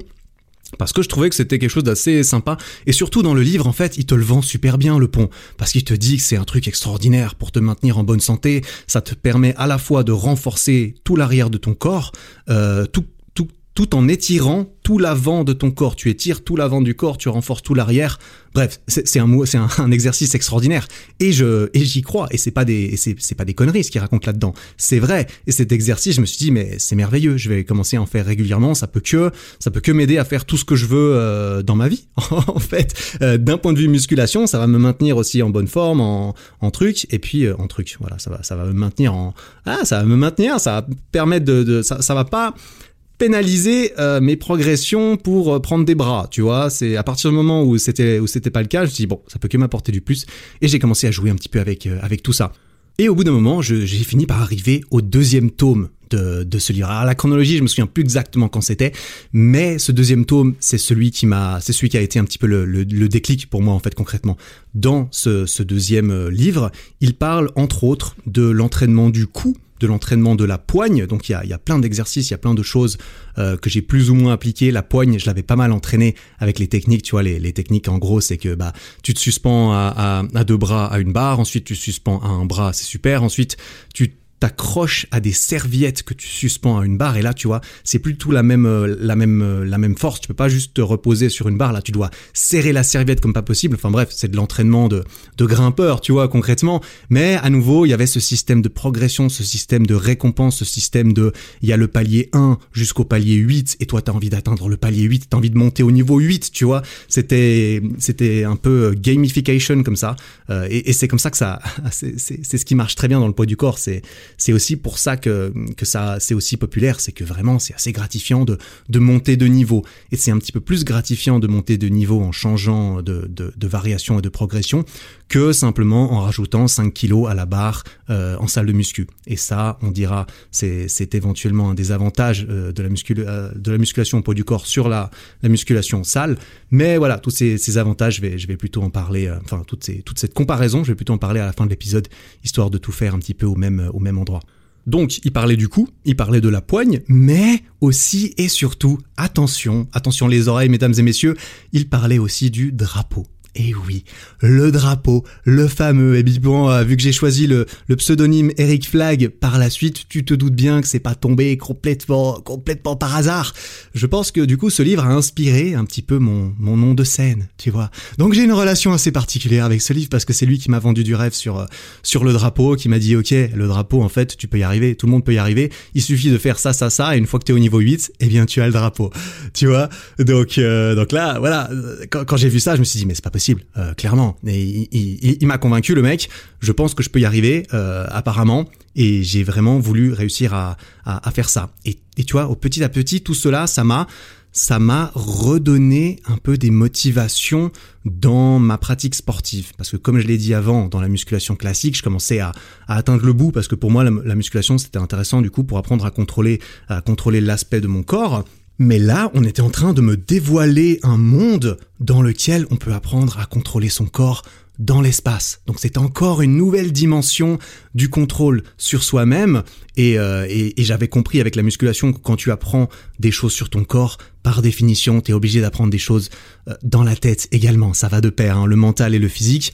parce que je trouvais que c'était quelque chose d'assez sympa. Et surtout dans le livre en fait il te le vend super bien le pont. Parce qu'il te dit que c'est un truc extraordinaire pour te maintenir en bonne santé. Ça te permet à la fois de renforcer tout l'arrière de ton corps euh, tout tout en étirant tout l'avant de ton corps. Tu étires tout l'avant du corps, tu renforces tout l'arrière. Bref, c'est un, un, un, exercice extraordinaire. Et je, et j'y crois. Et c'est pas des, c'est pas des conneries ce qu'il raconte là-dedans. C'est vrai. Et cet exercice, je me suis dit, mais c'est merveilleux. Je vais commencer à en faire régulièrement. Ça peut que, ça peut que m'aider à faire tout ce que je veux euh, dans ma vie. [LAUGHS] en fait, euh, d'un point de vue musculation, ça va me maintenir aussi en bonne forme, en, en truc. Et puis, euh, en truc. Voilà, ça va, ça va me maintenir en, ah, ça va me maintenir. Ça va permettre de, de ça, ça va pas pénaliser euh, mes progressions pour euh, prendre des bras, tu vois. C'est à partir du moment où c'était où c'était pas le cas, je me suis dit bon, ça peut que m'apporter du plus et j'ai commencé à jouer un petit peu avec euh, avec tout ça. Et au bout d'un moment, j'ai fini par arriver au deuxième tome de, de ce livre. Alors la chronologie, je me souviens plus exactement quand c'était, mais ce deuxième tome, c'est celui qui m'a, c'est celui qui a été un petit peu le, le, déclic pour moi en fait concrètement. Dans ce, ce deuxième livre, il parle entre autres de l'entraînement du cou de l'entraînement de la poigne. Donc il y a, y a plein d'exercices, il y a plein de choses euh, que j'ai plus ou moins appliquées. La poigne, je l'avais pas mal entraîné avec les techniques. Tu vois, les, techniques en gros, c'est que bah tu te suspends à, à, à deux bras à une barre, ensuite tu suspends à un bras, c'est super. Ensuite tu t'accroches à des serviettes que tu suspends à une barre et là tu vois c'est plus tout la même euh, la même euh, la même force. Tu peux pas juste te reposer sur une barre. Là tu dois serrer la serviette comme pas possible. Enfin bref c'est de l'entraînement de de grimpeur tu vois concrètement. Mais à nouveau il y avait ce système de progression ce système de récompense ce système de il y a le palier 1 jusqu'au palier 8 et toi tu as envie d'atteindre le palier 8 tu as envie de monter au niveau 8 tu vois. C'était c'était un peu gamification comme ça. Euh, et, et c'est comme ça que ça [LAUGHS] c'est ce qui marche très bien dans le poids du corps. C'est c'est aussi pour ça que, que ça c'est aussi populaire, c'est que vraiment c'est assez gratifiant de, de monter de niveau. Et c'est un petit peu plus gratifiant de monter de niveau en changeant de, de, variation et de progression que simplement en rajoutant 5 kilos à la barre euh, en salle de muscu. Et ça, on dira, c'est, éventuellement un des avantages euh, de, la muscul euh, de la musculation au poids du corps sur la, la musculation salle. Mais voilà, tous ces, ces avantages, je vais, je vais plutôt en parler, euh, enfin toute, ces, toute cette comparaison, je vais plutôt en parler à la fin de l'épisode, histoire de tout faire un petit peu au même, au même Donc, il parlait du cou, il parlait de la poigne, mais aussi et surtout, attention, attention les oreilles, mesdames et messieurs, il parlait aussi du drapeau. Et oui, le drapeau, le fameux. Et bon, euh, vu que j'ai choisi le, le, pseudonyme Eric Flag par la suite, tu te doutes bien que c'est pas tombé complètement, complètement par hasard. Je pense que du coup, ce livre a inspiré un petit peu mon, mon nom de scène, tu vois. Donc j'ai une relation assez particulière avec ce livre parce que c'est lui qui m'a vendu du rêve sur, euh, sur le drapeau, qui m'a dit, ok, le drapeau, en fait, tu peux y arriver, tout le monde peut y arriver. Il suffit de faire ça, ça, ça, et une fois que tu es au niveau 8, eh bien, tu as le drapeau. Tu vois? Donc, euh, donc là, voilà, quand, quand j'ai vu ça, je me suis dit, mais c'est pas possible euh, clairement. Et il, m'a convaincu, le mec. Je pense que je peux y arriver, euh, apparemment. Et j'ai vraiment voulu réussir à, faire ça. Et, tu vois, au petit à petit, tout cela, ça m'a ça m'a redonné un peu des motivations dans ma pratique sportive. Parce que comme je l'ai dit avant, dans la musculation classique, je commençais à, à atteindre le bout parce que pour moi, la, la musculation, c'était intéressant du coup pour apprendre à contrôler, à contrôler l'aspect de mon corps. Mais là, on était en train de me dévoiler un monde dans lequel on peut apprendre à contrôler son corps dans l'espace. Donc c'est encore une nouvelle dimension du contrôle sur soi-même. Et, euh, et, j'avais compris avec la musculation que quand tu apprends des choses sur ton corps, par définition, tu es obligé d'apprendre des choses euh, dans la tête également. Ça va de pair, hein, le mental et le physique.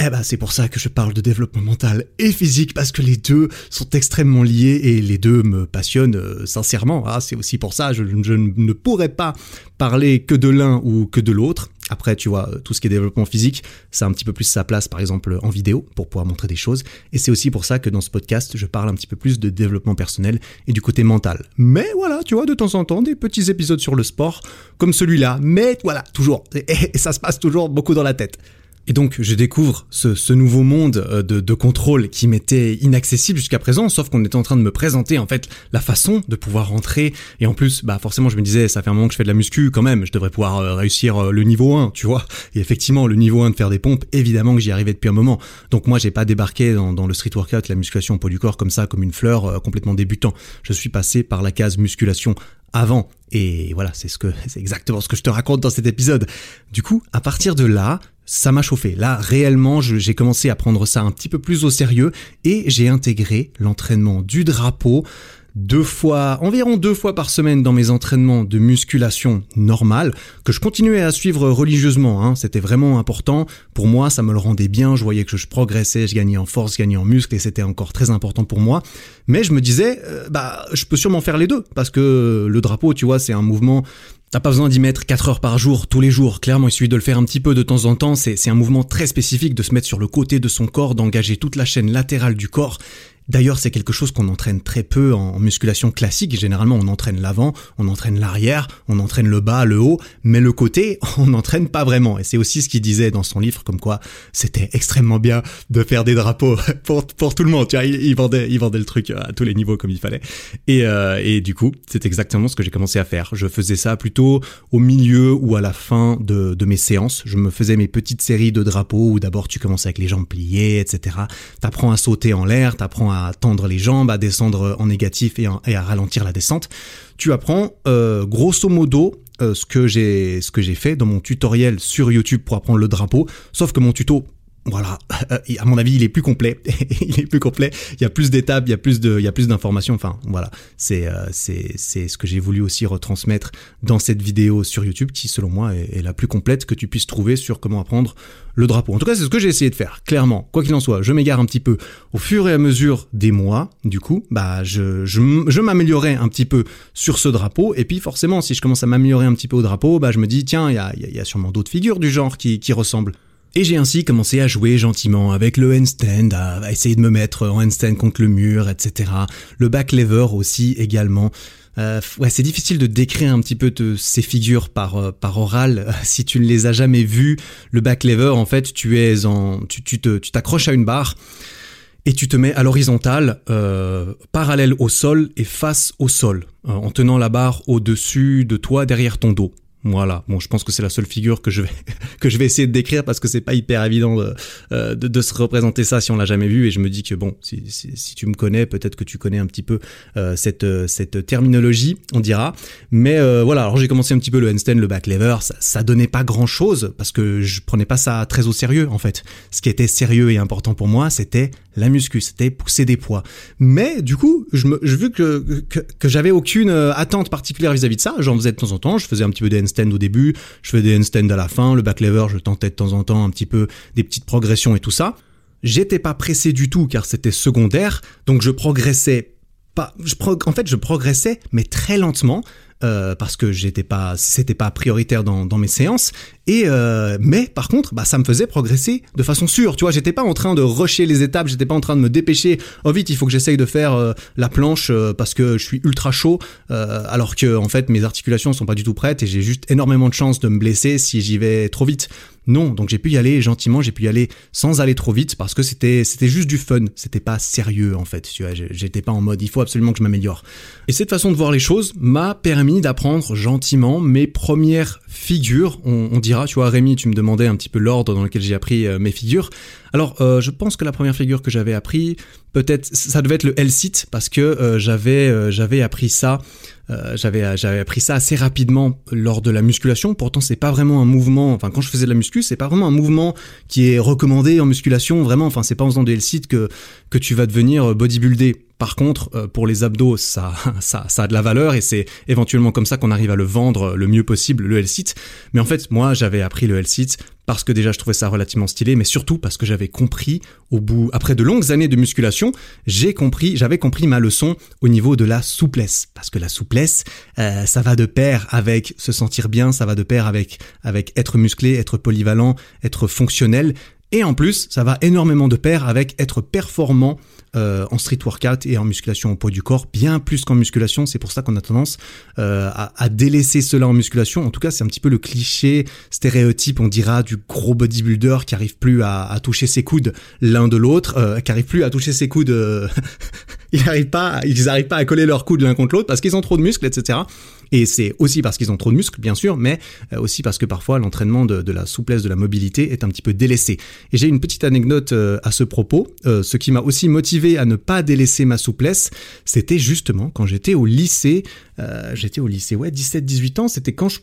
Eh ben, c'est pour ça que je parle de développement mental et physique, parce que les deux sont extrêmement liés et les deux me passionnent euh, sincèrement. Ah, c'est aussi pour ça, je, je, ne pourrais pas parler que de l'un ou que de l'autre. Après, tu vois, tout ce qui est développement physique, ça a un petit peu plus sa place, par exemple, en vidéo, pour pouvoir montrer des choses. Et c'est aussi pour ça que dans ce podcast, je parle un petit peu plus de développement personnel et du côté mental. Mais voilà, tu vois, de temps en temps, des petits épisodes sur le sport, comme celui-là. Mais voilà, toujours. Et ça se passe toujours beaucoup dans la tête. Et donc je découvre ce, nouveau monde euh, de, de, contrôle qui m'était inaccessible jusqu'à présent, sauf qu'on était en train de me présenter en fait la façon de pouvoir rentrer. Et en plus, bah forcément, je me disais, ça fait un moment que je fais de la muscu, quand même, je devrais pouvoir euh, réussir euh, le niveau 1, tu vois. Et effectivement, le niveau 1 de faire des pompes, évidemment que j'y arrivais depuis un moment. Donc moi, j'ai pas débarqué dans, dans, le street workout, la musculation au poids du corps comme ça, comme une fleur complètement débutant. Je suis passé par la case musculation avant. Et voilà, c'est ce que [LAUGHS] c'est exactement ce que je te raconte dans cet épisode. Du coup, à partir de là, ça m'a chauffé. Là, réellement, j'ai commencé à prendre ça un petit peu plus au sérieux et j'ai intégré l'entraînement du drapeau deux fois, environ deux fois par semaine dans mes entraînements de musculation normale, que je continuais à suivre religieusement. Hein. C'était vraiment important. Pour moi, ça me le rendait bien. Je voyais que je progressais, je gagnais en force, je gagnais en muscle, et c'était encore très important pour moi. Mais je me disais, euh, bah, je peux sûrement faire les deux, parce que le drapeau, tu vois, c'est un mouvement T'as pas besoin d'y mettre 4 heures par jour, tous les jours. Clairement, il suffit de le faire un petit peu de temps en temps. C'est un mouvement très spécifique de se mettre sur le côté de son corps, d'engager toute la chaîne latérale du corps. D'ailleurs, c'est quelque chose qu'on entraîne très peu en musculation classique. Généralement, on entraîne l'avant, on entraîne l'arrière, on entraîne le bas, le haut, mais le côté, [LAUGHS] on n'entraîne pas vraiment. Et c'est aussi ce qu'il disait dans son livre, comme quoi c'était extrêmement bien de faire des drapeaux [LAUGHS] pour, pour tout le monde. Tu vois, il, vendait, il vendait le truc à tous les niveaux comme il fallait. Et, euh, et du coup, c'est exactement ce que j'ai commencé à faire. Je faisais ça plutôt au milieu ou à la fin de, de mes séances. Je me faisais mes petites séries de drapeaux où d'abord tu commences avec les jambes pliées, etc. T'apprends à sauter en l'air, t'apprends à tendre les jambes, à descendre en négatif et à ralentir la descente. Tu apprends euh, grosso modo euh, ce que j'ai ce que j'ai fait dans mon tutoriel sur YouTube pour apprendre le drapeau. Sauf que mon tuto voilà, à mon avis, il est plus complet. [LAUGHS] il est plus complet. Il y a plus d'étapes, il y a plus de, il y a plus d'informations. Enfin, voilà, c'est euh, c'est c'est ce que j'ai voulu aussi retransmettre dans cette vidéo sur YouTube, qui selon moi est, la plus complète que tu puisses trouver sur comment apprendre le drapeau. En tout cas, c'est ce que j'ai essayé de faire. Clairement, quoi qu'il en soit, je m'égare un petit peu au fur et à mesure des mois. Du coup, bah, je je, je m'améliorais un petit peu sur ce drapeau. Et puis forcément, si je commence à m'améliorer un petit peu au drapeau, bah, je me dis tiens, il y a, il y a sûrement d'autres figures du genre qui qui ressemblent. Et j'ai ainsi commencé à jouer gentiment avec le handstand, à essayer de me mettre en handstand contre le mur, etc. Le back lever aussi également. Euh, ouais, c'est difficile de décrire un petit peu ces figures par euh, par oral [LAUGHS] si tu ne les as jamais vues. Le back lever, en fait, tu es en, tu tu tu t'accroches à une barre et tu te mets à l'horizontale, euh, parallèle au sol et face au sol, en tenant la barre au-dessus de toi, derrière ton dos. Voilà. Bon, je pense que c'est la seule figure que je vais [LAUGHS] que je vais essayer de décrire parce que c'est pas hyper évident de, euh, de, se représenter ça si on l'a jamais vu. Et je me dis que bon, si, si, tu me connais, peut-être que tu connais un petit peu euh, cette euh, cette terminologie, on dira. Mais voilà. Alors j'ai commencé un petit peu le handstand, le back lever. Ça, ça donnait pas grand chose parce que je prenais pas ça très au sérieux en fait. Ce qui était sérieux et important pour moi, c'était la muscu, c'était pousser des poids. Mais du coup, je me, je vu que que, que j'avais aucune attente particulière vis-à-vis de ça, j'en faisais de temps en temps. Je faisais un petit peu de handstand au début, je fais des handstands à la fin, le back lever, je tentais de temps en temps un petit peu des petites progressions et tout ça. J'étais pas pressé du tout car c'était secondaire, donc je progressais pas, je en fait je progressais mais très lentement euh, parce que j'étais pas, c'était pas prioritaire dans, mes séances. Et euh, mais par contre, bah ça me faisait progresser de façon sûre. Tu vois, j'étais pas en train de rusher les étapes, j'étais pas en train de me dépêcher. Oh vite, il faut que j'essaye de faire euh, la planche parce que je suis ultra chaud, alors que en fait mes articulations sont pas du tout prêtes et j'ai juste énormément de chances de me blesser si j'y vais trop vite. Non, donc j'ai pu y aller gentiment, j'ai pu y aller sans aller trop vite parce que c'était c'était juste du fun, c'était pas sérieux en fait. Tu vois, j'étais pas en mode il faut absolument que je m'améliore. Et cette façon de voir les choses m'a permis d'apprendre gentiment mes premières figures. On, dira, tu vois, Rémi, tu me demandais un petit peu l'ordre dans lequel j'ai appris euh, mes figures. Alors, euh, je pense que la première figure que j'avais appris, peut-être, ça devait être le L-sit parce que euh, j'avais j'avais appris ça euh, j'avais j'avais appris ça assez rapidement lors de la musculation. Pourtant, c'est pas vraiment un mouvement. Enfin, quand je faisais de la muscu, c'est pas vraiment un mouvement qui est recommandé en musculation. Vraiment, enfin, c'est pas en faisant des L-sit que que tu vas devenir bodybuildé. Par contre, euh, pour les abdos, ça, [LAUGHS] ça, ça a de la valeur et c'est éventuellement comme ça qu'on arrive à le vendre le mieux possible, le L-sit. Mais en fait, moi, j'avais appris le L-sit parce que déjà je trouvais ça relativement stylé, mais surtout parce que j'avais compris au bout, après de longues années de musculation, j'ai compris, j'avais compris ma leçon au niveau de la souplesse, parce que la souplesse, euh, ça va de pair avec se sentir bien, ça va de pair avec avec être musclé, être polyvalent, être fonctionnel, et en plus, ça va énormément de pair avec être performant euh, en street workout et en musculation au poids du corps, bien plus qu'en musculation. C'est pour ça qu'on a tendance euh, à, délaisser cela en musculation. En tout cas, c'est un petit peu le cliché stéréotype, on dira, du gros bodybuilder qui arrive plus à, toucher ses coudes l'un de l'autre, euh, qui arrive plus à toucher ses coudes. [LAUGHS] Ils n'arrivent pas, ils arrivent pas à coller leurs coudes l'un contre l'autre parce qu'ils ont trop de muscles, etc. Et c'est aussi parce qu'ils ont trop de muscles, bien sûr, mais euh, aussi parce que parfois l'entraînement de, la souplesse, de la mobilité est un petit peu délaissé. Et j'ai une petite anecdote euh, à ce propos. Euh, ce qui m'a aussi motivé à ne pas délaisser ma souplesse, c'était justement quand j'étais au lycée. j'étais au lycée, ouais, 17-18 ans. C'était quand je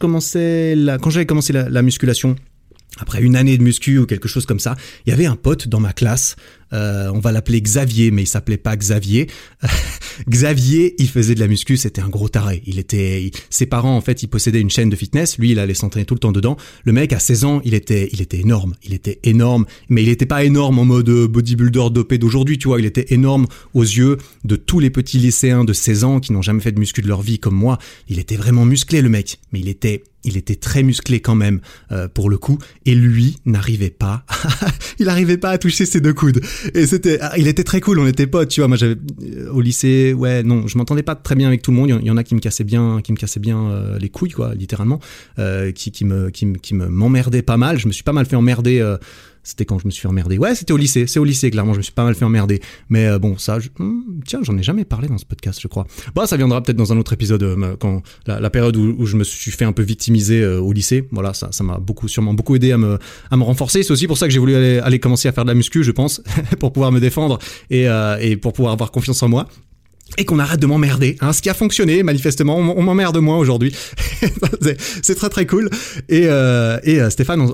j'avais commencé la musculation après une année de muscu ou quelque chose comme ça, il y avait un pote dans ma classe, euh, on va l'appeler Xavier, mais il s'appelait pas Xavier. [LAUGHS] Xavier, il faisait de la muscu, c'était un gros taré. Il était, ses parents en fait, ils possédaient une chaîne de fitness, lui il allait s'entraîner tout le temps dedans. Le mec à 16 ans, il était, il était énorme, il était énorme, mais il était pas énorme en mode bodybuilder dopé d'aujourd'hui, tu vois. Il était énorme aux yeux de tous les petits lycéens de 16 ans qui n'ont jamais fait de muscu de leur vie comme moi. Il était vraiment musclé le mec, mais il était il était très musclé quand même euh, pour le coup et lui n'arrivait pas [LAUGHS] il n'arrivait pas à toucher ses deux coudes. Et c'était ah, il était très cool on était potes tu vois. Moi j'avais euh, au lycée ouais non je m'entendais pas très bien avec tout le monde. Il y en a qui me cassaient bien qui me cassaient bien euh, les couilles quoi littéralement qui qui me qui, qui me m'emmerdaient pas mal. Je me suis pas mal fait emmerder c'était quand je me suis fait emmerder. Ouais, c'était au lycée. C'est au lycée, clairement. Je me suis pas mal fait emmerder. Mais euh, bon, ça, hmm, tiens, j'en ai jamais parlé dans ce podcast, je crois. Bah, ça viendra peut-être dans un autre épisode, euh, quand la, période où, je me suis fait un peu victimiser euh, au lycée. Voilà, ça, ça m'a beaucoup, sûrement beaucoup aidé à me, à me renforcer. C'est aussi pour ça que j'ai voulu aller, aller, commencer à faire de la muscu, je pense, [LAUGHS] pour pouvoir me défendre et, et pour pouvoir avoir confiance en moi et qu'on arrête de m'emmerder. Hein, ce qui a fonctionné, manifestement, on, m'emmerde moins aujourd'hui. [LAUGHS] c'est très très cool. Et, euh, et Stéphane,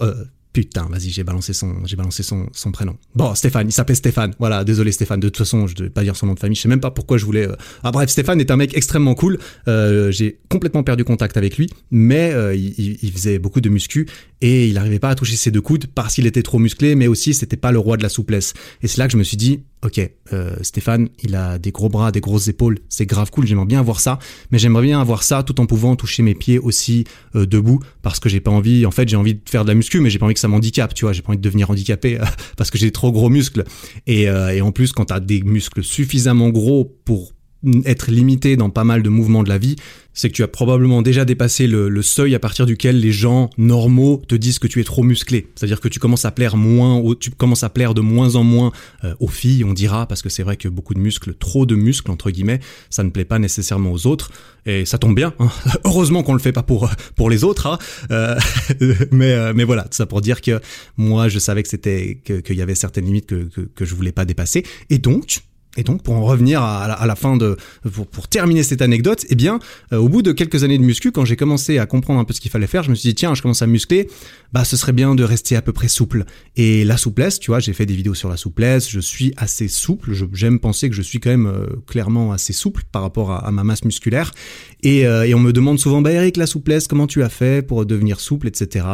Putain, vas-y, j'ai balancé son, j'ai balancé son, son prénom. Bon, Stéphane, il s'appelait Stéphane. Voilà, désolé Stéphane. De toute façon, je ne vais pas dire son nom de famille. Je sais même pas pourquoi je voulais. Euh, ah bref, Stéphane est un mec extrêmement cool. Euh, j'ai complètement perdu contact avec lui, mais euh, il, faisait beaucoup de muscu et il n'arrivait pas à toucher ses deux coudes parce qu'il était trop musclé, mais aussi c'était pas le roi de la souplesse. Et c'est là que je me suis dit, ok, Stéphane, il a des gros bras, des grosses épaules, c'est grave cool. J'aimerais bien avoir ça, mais j'aimerais bien avoir ça tout en pouvant toucher mes pieds aussi debout parce que j'ai pas envie. En fait, j'ai envie de faire de la muscu, mais j'ai pas envie que ça m'handicape, tu vois, j'ai pas envie de devenir handicapé euh, parce que j'ai trop gros muscles. Et, euh, et en plus, quand tu as des muscles suffisamment gros pour être limité dans pas mal de mouvements de la vie, c'est que tu as probablement déjà dépassé le, seuil à partir duquel les gens normaux te disent que tu es trop musclé. C'est-à-dire que tu commences à plaire moins, tu commences à plaire de moins en moins euh, aux filles, on dira, parce que c'est vrai que beaucoup de muscles, trop de muscles entre guillemets, ça ne plaît pas nécessairement aux autres. Et ça tombe bien. Hein. [LAUGHS] Heureusement qu'on le fait pas pour pour les autres. Hein. Euh, [LAUGHS] mais euh, mais voilà, tout ça pour dire que moi je savais que c'était qu'il y avait certaines limites que, que que je voulais pas dépasser. Et donc et donc, pour en revenir à, la, fin de, pour, terminer cette anecdote, eh bien, euh, au bout de quelques années de muscu, quand j'ai commencé à comprendre un peu ce qu'il fallait faire, je me suis dit tiens, je commence à muscler, bah, ce serait bien de rester à peu près souple. Et la souplesse, tu vois, j'ai fait des vidéos sur la souplesse, je suis assez souple, j'aime penser que je suis quand même euh, clairement assez souple par rapport à, ma masse musculaire. Et, euh, et, on me demande souvent, bah Eric, la souplesse, comment tu as fait pour devenir souple, etc.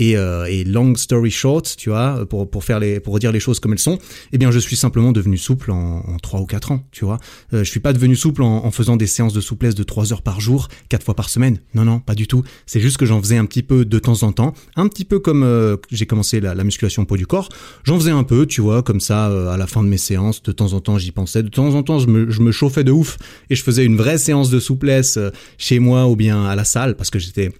Et, et long story short, tu vois, pour pour faire les, pour dire les choses comme elles sont, eh bien, je suis simplement devenu souple en en, 3 ou 4 ans, tu vois. Euh, je suis pas devenu souple en, faisant des séances de souplesse de 3 heures par jour, 4 fois par semaine. Non, non, pas du tout. C'est juste que j'en faisais un petit peu de temps en temps, un petit peu comme euh, j'ai commencé la, musculation poids du corps. J'en faisais un peu, tu vois, comme ça, euh, à la fin de mes séances, de temps en temps j'y pensais, de temps en temps je me, je me chauffais de ouf et je faisais une vraie séance de souplesse chez moi ou bien à la salle parce que j'étais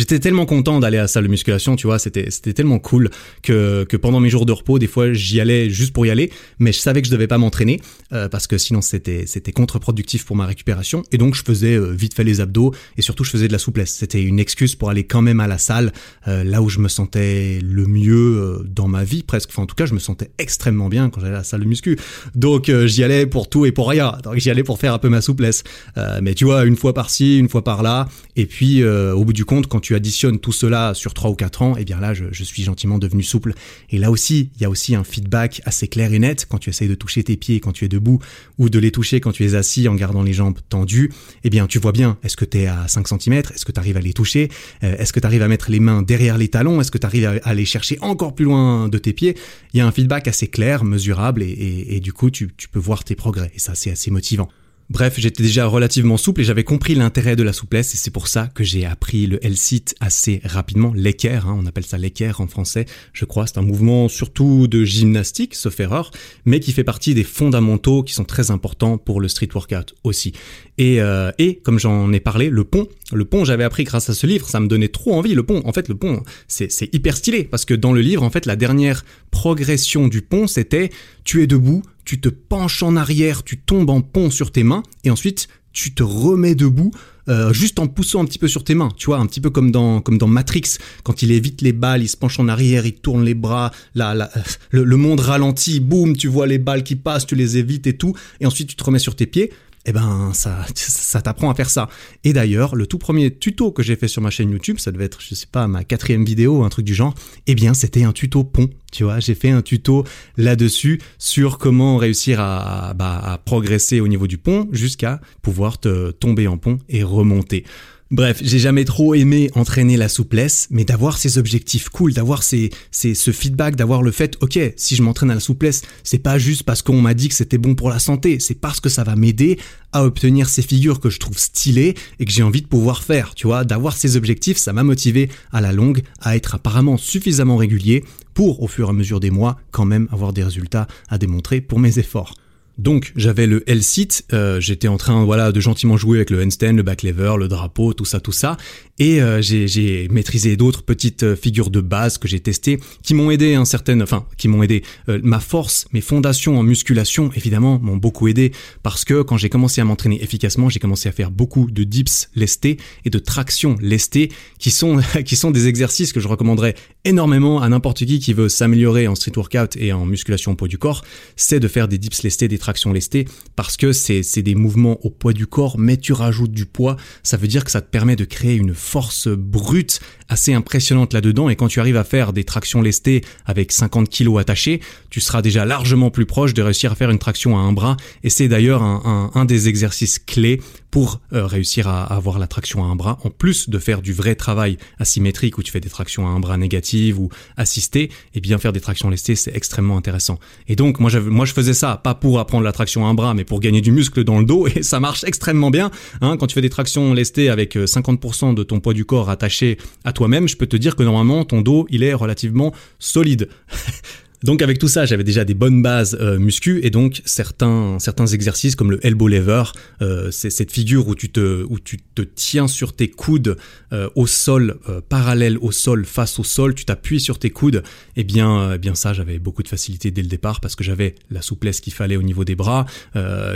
J'étais tellement content d'aller à la salle de musculation, tu vois, c'était c'était tellement cool que que pendant mes jours de repos, des fois j'y allais juste pour y aller, mais je savais que je devais pas m'entraîner euh, parce que sinon c'était c'était contre-productif pour ma récupération et donc je faisais euh, vite fait les abdos et surtout je faisais de la souplesse. C'était une excuse pour aller quand même à la salle euh, là où je me sentais le mieux dans ma vie presque. Enfin en tout cas, je me sentais extrêmement bien quand j'allais à la salle de muscu. Donc j'y allais pour tout et pour rien. Donc j'y allais pour faire un peu ma souplesse. mais tu vois, une fois par-ci, une fois par-là et puis au bout du compte quand tu tu additionnes tout cela sur 3 ou 4 ans, et eh bien là, je, suis gentiment devenu souple. Et là aussi, il y a aussi un feedback assez clair et net quand tu essayes de toucher tes pieds quand tu es debout ou de les toucher quand tu es assis en gardant les jambes tendues. Eh bien, tu vois bien, est-ce que tu es à 5 cm Est-ce que tu arrives à les toucher? Euh, Est-ce que tu arrives à mettre les mains derrière les talons? Est-ce que tu arrives à aller chercher encore plus loin de tes pieds? Il y a un feedback assez clair, mesurable, et, du coup, tu peux voir tes progrès. Et ça, c'est assez motivant. Bref, j'étais déjà relativement souple et j'avais compris l'intérêt de la souplesse et c'est pour ça que j'ai appris le L-sit assez rapidement, l'équerre, hein, on appelle ça l'équerre en français, je crois, c'est un mouvement surtout de gymnastique, sauf erreur, mais qui fait partie des fondamentaux qui sont très importants pour le street workout aussi. Et, euh, et comme j'en ai parlé, le pont, le pont j'avais appris grâce à ce livre, ça me donnait trop envie, le pont, en fait le pont c'est hyper stylé parce que dans le livre, en fait la dernière progression du pont c'était tu es debout, tu te penches en arrière, tu tombes en pont sur tes mains, et ensuite tu te remets debout euh, juste en poussant un petit peu sur tes mains, tu vois, un petit peu comme dans comme dans Matrix, quand il évite les balles, il se penche en arrière, il tourne les bras, le, le monde ralentit, boum, tu vois les balles qui passent, tu les évites et tout, et ensuite tu te remets sur tes pieds eh ben ça, ça t'apprend à faire ça. Et d'ailleurs, le tout premier tuto que j'ai fait sur ma chaîne YouTube, ça devait être, je sais pas, ma quatrième vidéo, un truc du genre, eh bien c'était un tuto pont. Tu vois, j'ai fait un tuto là-dessus sur comment réussir à, bah, à progresser au niveau du pont jusqu'à pouvoir te tomber en pont et remonter. Bref, j'ai jamais trop aimé entraîner la souplesse, mais d'avoir ces objectifs cool, d'avoir ces, ces, ce feedback, d'avoir le fait, ok, si je m'entraîne à la souplesse, c'est pas juste parce qu'on m'a dit que c'était bon pour la santé, c'est parce que ça va m'aider à obtenir ces figures que je trouve stylées et que j'ai envie de pouvoir faire, tu vois, d'avoir ces objectifs, ça m'a motivé à la longue à être apparemment suffisamment régulier pour, au fur et à mesure des mois, quand même avoir des résultats à démontrer pour mes efforts. Donc j'avais le L-sit, euh, j'étais en train voilà de gentiment jouer avec le handstand, le back lever, le drapeau, tout ça, tout ça, et euh, j'ai maîtrisé d'autres petites euh, figures de base que j'ai testées, qui m'ont aidé enfin qui m'ont aidé. ma force, mes fondations en musculation évidemment m'ont beaucoup aidé parce que quand j'ai commencé à m'entraîner efficacement, j'ai commencé à faire beaucoup de dips lestés et de traction lestées, qui sont [LAUGHS] qui sont des exercices que je recommanderais énormément à n'importe qui qui veut s'améliorer en street workout et en musculation au poids du corps, c'est de faire des dips lestés, des tractions lestées, parce que c'est des mouvements au poids du corps, mais tu rajoutes du poids, ça veut dire que ça te permet de créer une force brute assez impressionnante là-dedans, et quand tu arrives à faire des tractions lestées avec 50 kilos attachés, tu seras déjà largement plus proche de réussir à faire une traction à un bras, et c'est d'ailleurs un, un, un, des exercices clés pour euh, réussir à, avoir la traction à un bras, en plus de faire du vrai travail asymétrique où tu fais des tractions à un bras négatives ou assistées, et eh bien faire des tractions lestées, c'est extrêmement intéressant. Et donc moi, moi je faisais ça, pas pour apprendre la traction à un bras, mais pour gagner du muscle dans le dos, et ça marche extrêmement bien. Hein, quand tu fais des tractions lestées avec 50% euh, de ton poids du corps attaché à toi-même, je peux te dire que normalement ton dos il est relativement solide. [LAUGHS] Donc avec tout ça, j'avais déjà des bonnes bases euh, muscu et donc certains certains exercices comme le elbow lever, euh, c'est cette figure où tu te où tu te tiens sur tes coudes euh, au sol euh, parallèle au sol face au sol, tu t'appuies sur tes coudes. Eh bien eh bien ça, j'avais beaucoup de facilité dès le départ parce que j'avais la souplesse qu'il fallait au niveau des bras.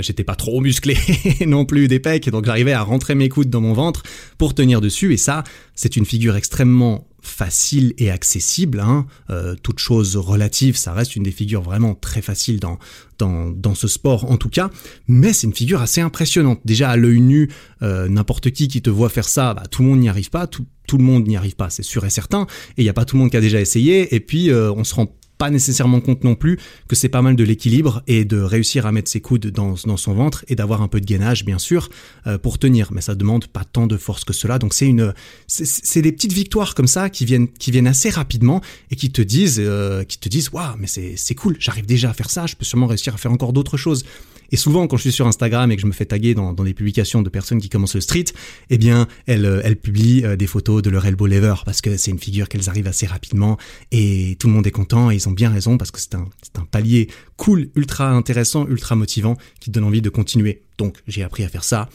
J'étais pas trop musclé [LAUGHS] non plus des pecs, donc j'arrivais à rentrer mes coudes dans mon ventre pour tenir dessus. Et ça, c'est une figure extrêmement facile et accessible, hein. euh, toute chose relative, ça reste une des figures vraiment très faciles dans, dans, dans ce sport en tout cas, mais c'est une figure assez impressionnante. Déjà à l'œil nu, euh, n'importe qui qui te voit faire ça, bah, tout le monde n'y arrive pas, tout, tout le monde n'y arrive pas, c'est sûr et certain, et il n'y a pas tout le monde qui a déjà essayé, et puis euh, on se rend pas nécessairement compte non plus que c'est pas mal de l'équilibre et de réussir à mettre ses coudes dans, dans son ventre et d'avoir un peu de gainage bien sûr euh, pour tenir. Mais ça demande pas tant de force que cela. Donc c'est une c'est des petites victoires comme ça qui viennent qui viennent assez rapidement et qui te disent euh, qui te disent waouh mais c'est cool. J'arrive déjà à faire ça. Je peux sûrement réussir à faire encore d'autres choses et souvent, quand je suis sur Instagram et que je me fais taguer dans, dans des publications de personnes qui commencent le street, eh bien, elles, euh, elles publient euh, des photos de leur elbow lever parce que c'est une figure qu'elles arrivent assez rapidement et tout le monde est content et ils ont bien raison parce que c'est un, c'est un palier cool, ultra intéressant, ultra motivant qui donne envie de continuer. Donc, j'ai appris à faire ça.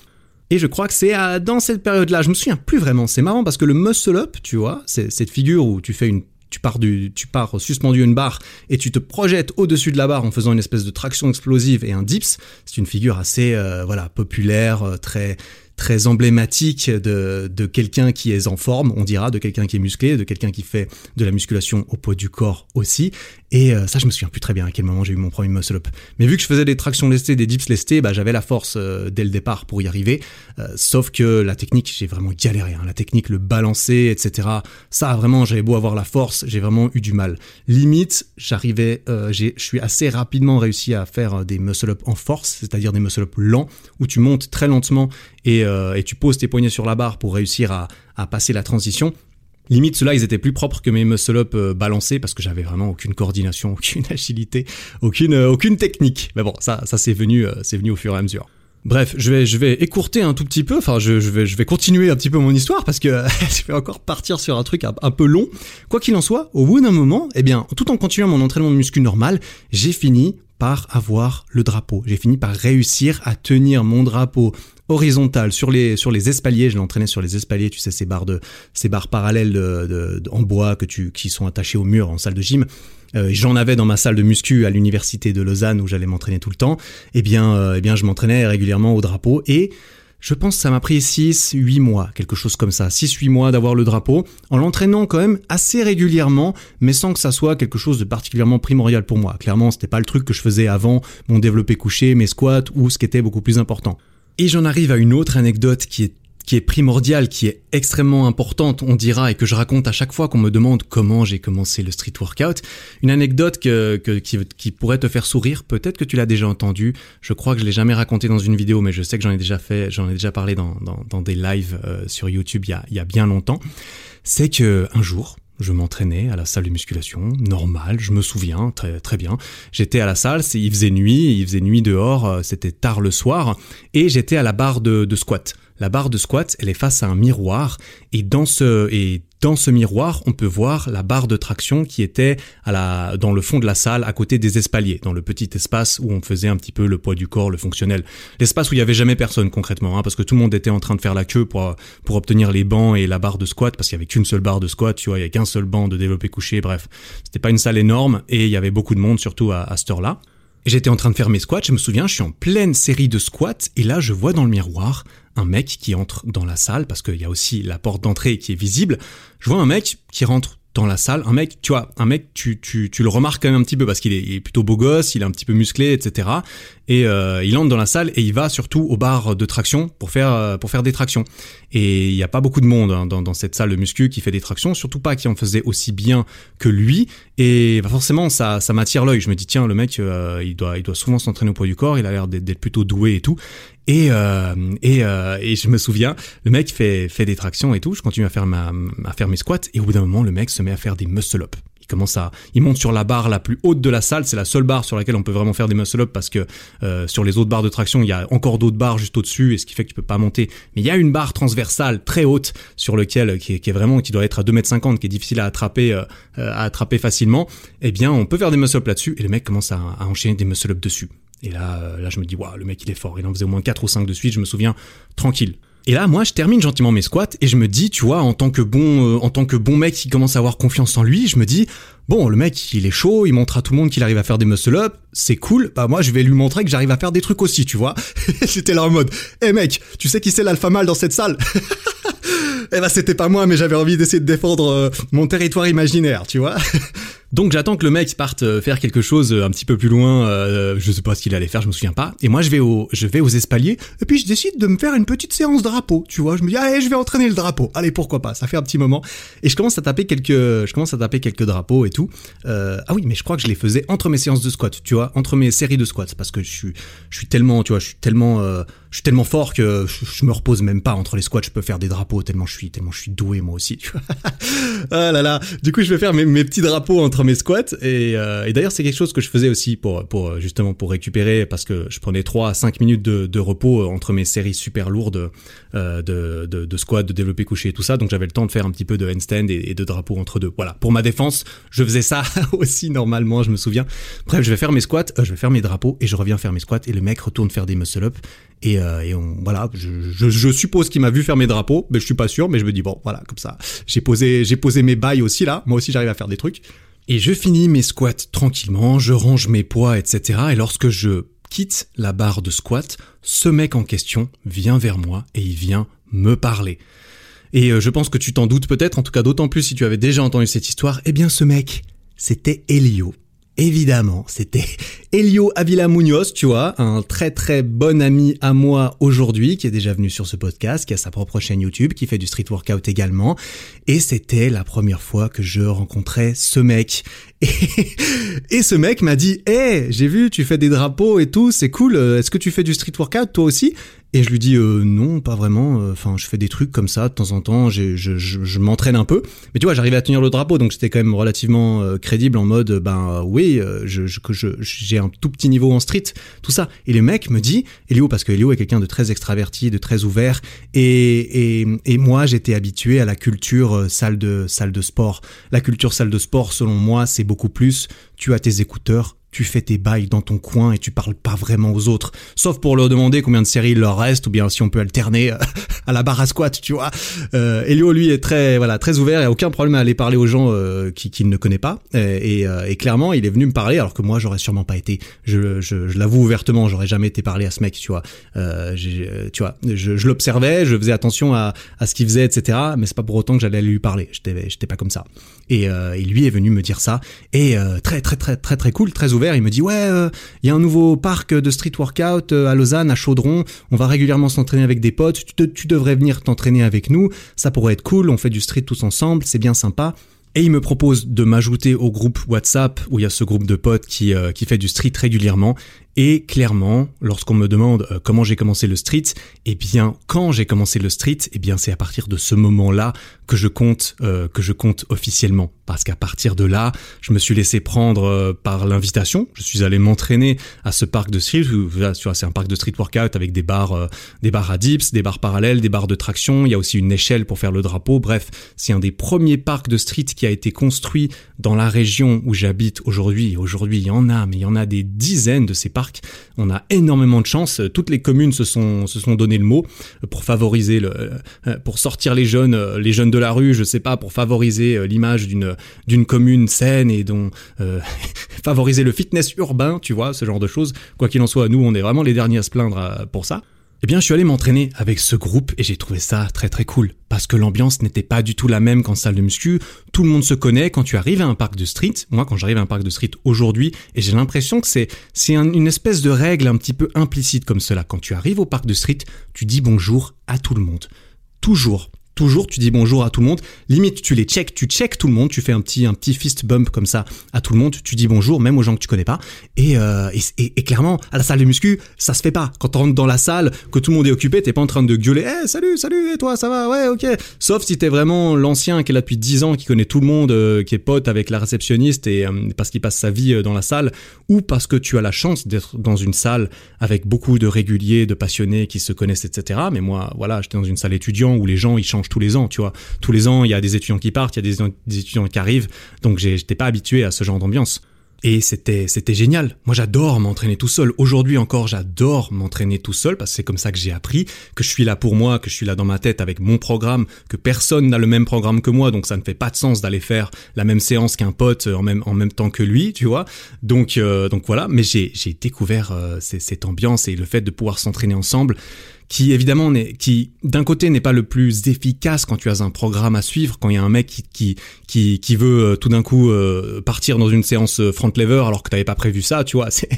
Et je crois que c'est dans cette période-là, je me souviens plus vraiment, c'est marrant parce que le muscle up, tu vois, c'est cette figure où tu fais une tu pars du, tu pars suspendu une barre et tu te projettes au-dessus de la barre en faisant une espèce de traction explosive et un dips. C'est une figure assez, euh, voilà, populaire, euh, très, très emblématique de, de quelqu'un qui est en forme, on dira, de quelqu'un qui est musclé, de quelqu'un qui fait de la musculation au poids du corps aussi. Et euh, ça, je me souviens plus très bien à quel moment j'ai eu mon premier muscle up. Mais vu que je faisais des tractions lestées, des dips lestés, bah, j'avais la force euh, dès le départ pour y arriver. Euh, sauf que la technique, j'ai vraiment galéré. Hein. La technique, le balancer, etc. Ça, vraiment, j'avais beau avoir la force, j'ai vraiment eu du mal. Limite, j'arrivais, je suis assez rapidement réussi à faire des muscle up en force, c'est-à-dire des muscle up lents, où tu montes très lentement et, et tu poses tes poignets sur la barre pour réussir à, passer la transition. Limite, ceux-là, ils étaient plus propres que mes muscle-up euh, balancés parce que j'avais vraiment aucune coordination, [LAUGHS] aucune agilité, aucune, euh, aucune technique. Mais bon, ça, ça c'est venu, euh, c'est venu au fur et à mesure. Bref, je vais, je vais écourter un tout petit peu, enfin je, vais, je vais continuer un petit peu mon histoire parce que [LAUGHS] je vais encore partir sur un truc un, un peu long. Quoi qu'il en soit, au bout d'un moment, eh bien, tout en continuant mon entraînement de muscu normal, j'ai fini par avoir le drapeau. J'ai fini par réussir à tenir mon drapeau horizontal sur les sur les espaliers. Je l'entraînais sur les espaliers, tu sais ces barres de ces barres parallèles de, en bois que tu qui sont attachées au mur en salle de gym. Euh, J'en avais dans ma salle de muscu à l'université de Lausanne où j'allais m'entraîner tout le temps. Eh bien, euh, eh bien, je m'entraînais régulièrement au drapeau et je pense que ça m'a pris 6, 8 mois, quelque chose comme ça, 6, 8 mois d'avoir le drapeau, en l'entraînant quand même assez régulièrement, mais sans que ça soit quelque chose de particulièrement primordial pour moi. Clairement, c'était pas le truc que je faisais avant mon développé couché, mes squats, ou ce qui était beaucoup plus important. Et j'en arrive à une autre anecdote qui est qui est primordiale, qui est extrêmement importante, on dira, et que je raconte à chaque fois qu'on me demande comment j'ai commencé le street workout. Une anecdote que, qui, qui, pourrait te faire sourire, peut-être que tu l'as déjà entendu. Je crois que je l'ai jamais raconté dans une vidéo, mais je sais que j'en ai déjà fait, j'en ai déjà parlé dans, dans, dans des lives euh, sur YouTube il y, a, il y a bien longtemps. C'est que un jour, je m'entraînais à la salle de musculation, normal, je me souviens très très bien. J'étais à la salle, il faisait nuit, il faisait nuit dehors, euh, c'était tard le soir, et j'étais à la barre de, de squat. La barre de squat, elle est face à un miroir et dans ce et dans ce miroir, on peut voir la barre de traction qui était à la dans le fond de la salle à côté des espaliers, dans le petit espace où on faisait un petit peu le poids du corps, le fonctionnel. L'espace où il y avait jamais personne concrètement hein, parce que tout le monde était en train de faire la queue pour pour obtenir les bancs et la barre de squat parce qu'il y avait qu'une seule barre de squat, tu vois, il y avait qu'un seul banc de développé couché, bref. C'était pas une salle énorme et il y avait beaucoup de monde surtout à, à cette heure-là. Et j'étais en train de faire mes squats, je me souviens, je suis en pleine série de squats, et là je vois dans le miroir un mec qui entre dans la salle, parce qu'il y a aussi la porte d'entrée qui est visible. Je vois un mec qui rentre dans la salle, un mec, tu vois, un mec, tu, tu, tu le remarques quand même un petit peu parce qu'il est, plutôt beau gosse, il est un petit peu musclé, etc. Et euh, il entre dans la salle et il va surtout au bar de traction pour faire euh, pour faire des tractions. Et il n'y a pas beaucoup de monde hein, dans, dans cette salle de muscu qui fait des tractions, surtout pas qui en faisait aussi bien que lui. Et bah, forcément, ça, ça m'attire l'œil. Je me dis tiens, le mec, euh, il doit il doit souvent s'entraîner au poids du corps. Il a l'air d'être plutôt doué et tout. Et, euh, et, euh, et je me souviens, le mec fait, fait des tractions et tout, je continue à faire, ma, à faire mes squats, et au bout d'un moment, le mec se met à faire des muscle-up. Il commence à, il monte sur la barre la plus haute de la salle, c'est la seule barre sur laquelle on peut vraiment faire des muscle-up parce que euh, sur les autres barres de traction, il y a encore d'autres barres juste au-dessus, et ce qui fait que tu peux pas monter. Mais il y a une barre transversale très haute sur est, qui est vraiment, qui doit être à 2m50, qui est difficile à attraper, euh, à attraper facilement. Eh bien, on peut faire des muscle-up là-dessus, et le mec commence à, à enchaîner des muscle-up dessus. Et là, euh, là, je me dis, waouh, le mec, il est fort. Il en faisait au moins 4 ou 5 de suite, je me souviens, tranquille. Et là, moi, je termine gentiment mes squats et je me dis, tu vois, en tant que bon, euh, en tant que bon mec qui commence à avoir confiance en lui, je me dis, bon, le mec, il est chaud, il montre à tout le monde qu'il arrive à faire des muscle-up, c'est cool. Bah moi, je vais lui montrer que j'arrive à faire des trucs aussi, tu vois. J'étais là en mode, hé hey, mec, tu sais qui c'est l'alpha mâle dans cette salle? [LAUGHS] Eh ben, c'était pas moi, mais j'avais envie d'essayer de défendre euh, mon territoire imaginaire, tu vois. [LAUGHS] Donc j'attends que le mec parte euh, faire quelque chose euh, un petit peu plus loin, euh, je sais pas ce qu'il allait faire, je me souviens pas. Et moi je vais au je vais aux espaliers et puis je décide de me faire une petite séance drapeau, tu vois. Je me dis allez, je vais entraîner le drapeau. Allez, pourquoi pas Ça fait un petit moment et je commence à taper quelques je commence à taper quelques drapeaux et tout. Ah oui, mais je crois que je les faisais entre mes séances de squat, tu vois, entre mes séries de squats parce que je suis je suis tellement, tu vois, je suis tellement je suis tellement fort que je, je, me repose même pas entre les squats, je peux faire des drapeaux tellement je suis tellement je suis doué moi aussi. [LAUGHS] ah là là. Du coup, je vais faire mes, mes petits drapeaux entre mes squats. Et, euh, et d'ailleurs c'est quelque chose que je faisais aussi pour pour justement pour récupérer parce que je prenais 3 à 5 minutes de, repos entre mes séries super lourdes euh, de, de, de squat, de développé couché et tout ça, donc j'avais le temps de faire un petit peu de handstand et, de drapeau entre deux. Voilà, pour ma défense, je faisais ça [LAUGHS] aussi normalement, je me souviens. Bref, je vais faire mes squats, euh, je vais faire mes drapeaux et je reviens faire mes squats et le mec retourne faire des muscle up. Et, euh, voilà, je, je, je suppose qu'il m'a vu faire mes drapeaux, mais je suis pas sûr, mais je me dis bon, voilà, comme ça, j'ai posé, j'ai posé mes bails aussi là, moi aussi j'arrive à faire des trucs. Et je finis mes squats tranquillement, je range mes poids, etc. Et lorsque je quitte la barre de squat, ce mec en question vient vers moi et il vient me parler. Et euh, je pense que tu t'en doutes peut-être, en tout cas d'autant plus si tu avais déjà entendu cette histoire, eh bien ce mec, c'était Elio évidemment, c'était [LAUGHS] Elio Avila Munoz, tu vois, un très très bon ami à moi aujourd'hui, qui est déjà venu sur ce podcast, qui a sa propre chaîne YouTube, qui fait du street workout également. Et c'était la première fois que je rencontrais ce mec. [LAUGHS] Et, ce mec m'a dit, hé, hey, j'ai vu, tu fais des drapeaux et tout, c'est cool, est-ce que tu fais du street workout toi aussi? Et je lui dis euh, non, pas vraiment. Enfin, je fais des trucs comme ça de temps en temps. Je, je, je, m'entraîne un peu, mais tu vois, j'arrivais à tenir le drapeau, donc j'étais quand même relativement euh, crédible en mode, ben oui, euh, je, j'ai un tout petit niveau en street, tout ça. Et le mec me dit, Elio, parce que Elio est quelqu'un de très extraverti, de très ouvert, et, et, et moi j'étais habitué à la culture euh, salle de salle de sport. La culture salle de sport, selon moi, c'est beaucoup plus. Tu as tes écouteurs, tu fais tes bails dans ton coin et tu parles pas vraiment aux autres, sauf pour leur demander combien de séries il leur reste ou bien si on peut alterner [LAUGHS] à la barre à squat, tu vois. Euh, Elio lui est très voilà très ouvert, il a aucun problème à aller parler aux gens euh, qui qu'il ne connaît pas et, euh, clairement il est venu me parler alors que moi j'aurais sûrement pas été, je, l'avoue ouvertement, j'aurais jamais été parler à ce mec, tu vois. Euh, tu vois, je, l'observais, je faisais attention à, ce qu'il faisait, etc. Mais c'est pas pour autant que j'allais lui parler, j'étais j'étais pas comme ça. Et, euh, et lui est venu me dire ça et très très très très très cool, très ouvert. Il me dit ouais, il euh, y a un nouveau parc de street workout euh, à Lausanne, à Chaudron. On va régulièrement s'entraîner avec des potes. Tu, devrais venir t'entraîner avec nous. Ça pourrait être cool. On fait du street tous ensemble. C'est bien sympa. Et il me propose de m'ajouter au groupe WhatsApp où il y a ce groupe de potes qui, euh, qui fait du street régulièrement. Et clairement, lorsqu'on me demande comment j'ai commencé le street, eh bien, quand j'ai commencé le street, eh bien, c'est à partir de ce moment-là que je compte, euh, que je compte officiellement. Parce qu'à partir de là, je me suis laissé prendre euh, par l'invitation. Je suis allé m'entraîner à ce parc de street. Vois, c'est un parc de street workout avec des barres, euh, des barres à dips, des barres parallèles, des barres de traction. Il y a aussi une échelle pour faire le drapeau. Bref, c'est un des premiers parcs de street qui a été construit dans la région où j'habite aujourd'hui. Aujourd'hui, il y en a, mais il y en a des dizaines de ces parcs on a énormément de chance. Toutes les communes se sont se sont donné le mot pour favoriser le euh, pour sortir les jeunes euh, les jeunes de la rue, je sais pas, pour favoriser euh, l'image d'une d'une commune saine et dont euh, [LAUGHS] favoriser le fitness urbain, tu vois, ce genre de choses. Quoi qu'il en soit, nous on est vraiment les derniers à se plaindre pour ça. eh bien, je suis allé m'entraîner avec ce groupe et j'ai trouvé ça très très cool. Parce que l'ambiance n'était pas du tout la même qu'en salle de muscu. Tout le monde se connaît quand tu arrives à un parc de street. Moi, quand j'arrive à un parc de street aujourd'hui, et j'ai l'impression que c'est, c'est une espèce de règle un petit peu implicite comme cela. Quand tu arrives au parc de street, tu dis bonjour à tout le monde. Toujours toujours tu dis bonjour à tout le monde. Limite, tu les checks, tu checks tout le monde, tu fais un petit un petit fist bump comme ça à tout le monde, tu dis bonjour même aux gens que tu connais pas. Et, euh, et, clairement, à la salle de muscu, ça se fait pas. Quand tu rentres dans la salle, que tout le monde est occupé, t'es pas en train de gueuler, eh salut, salut, et toi, ça va, ouais, ok. Sauf si t'es vraiment l'ancien qui est là depuis 10 ans, qui connaît tout le monde, euh, qui est pote avec la réceptionniste et euh, parce qu'il passe sa vie dans la salle, ou parce que tu as la chance d'être dans une salle avec beaucoup de réguliers, de passionnés qui se connaissent, etc. Mais moi, voilà, j'étais dans une salle étudiant où les gens ils changent tous les ans, tu vois. Tous les ans, il y a des étudiants qui partent, il y a des, étudiants qui arrivent, donc j'étais pas habitué à ce genre d'ambiance. Et c'était c'était génial. Moi j'adore m'entraîner tout seul. Aujourd'hui encore, j'adore m'entraîner tout seul parce que c'est comme ça que j'ai appris que je suis là pour moi, que je suis là dans ma tête avec mon programme, que personne n'a le même programme que moi, donc ça ne fait pas de sens d'aller faire la même séance qu'un pote en même en même temps que lui, tu vois. Donc euh, donc voilà, mais j'ai j'ai découvert euh, cette ambiance et le fait de pouvoir s'entraîner ensemble qui évidemment n'est, qui d'un côté n'est pas le plus efficace quand tu as un programme à suivre, quand il y a un mec qui qui qui, qui veut euh, tout d'un coup euh, partir dans une séance euh, front lever alors que t'avais pas prévu ça, tu vois, [LAUGHS] c'est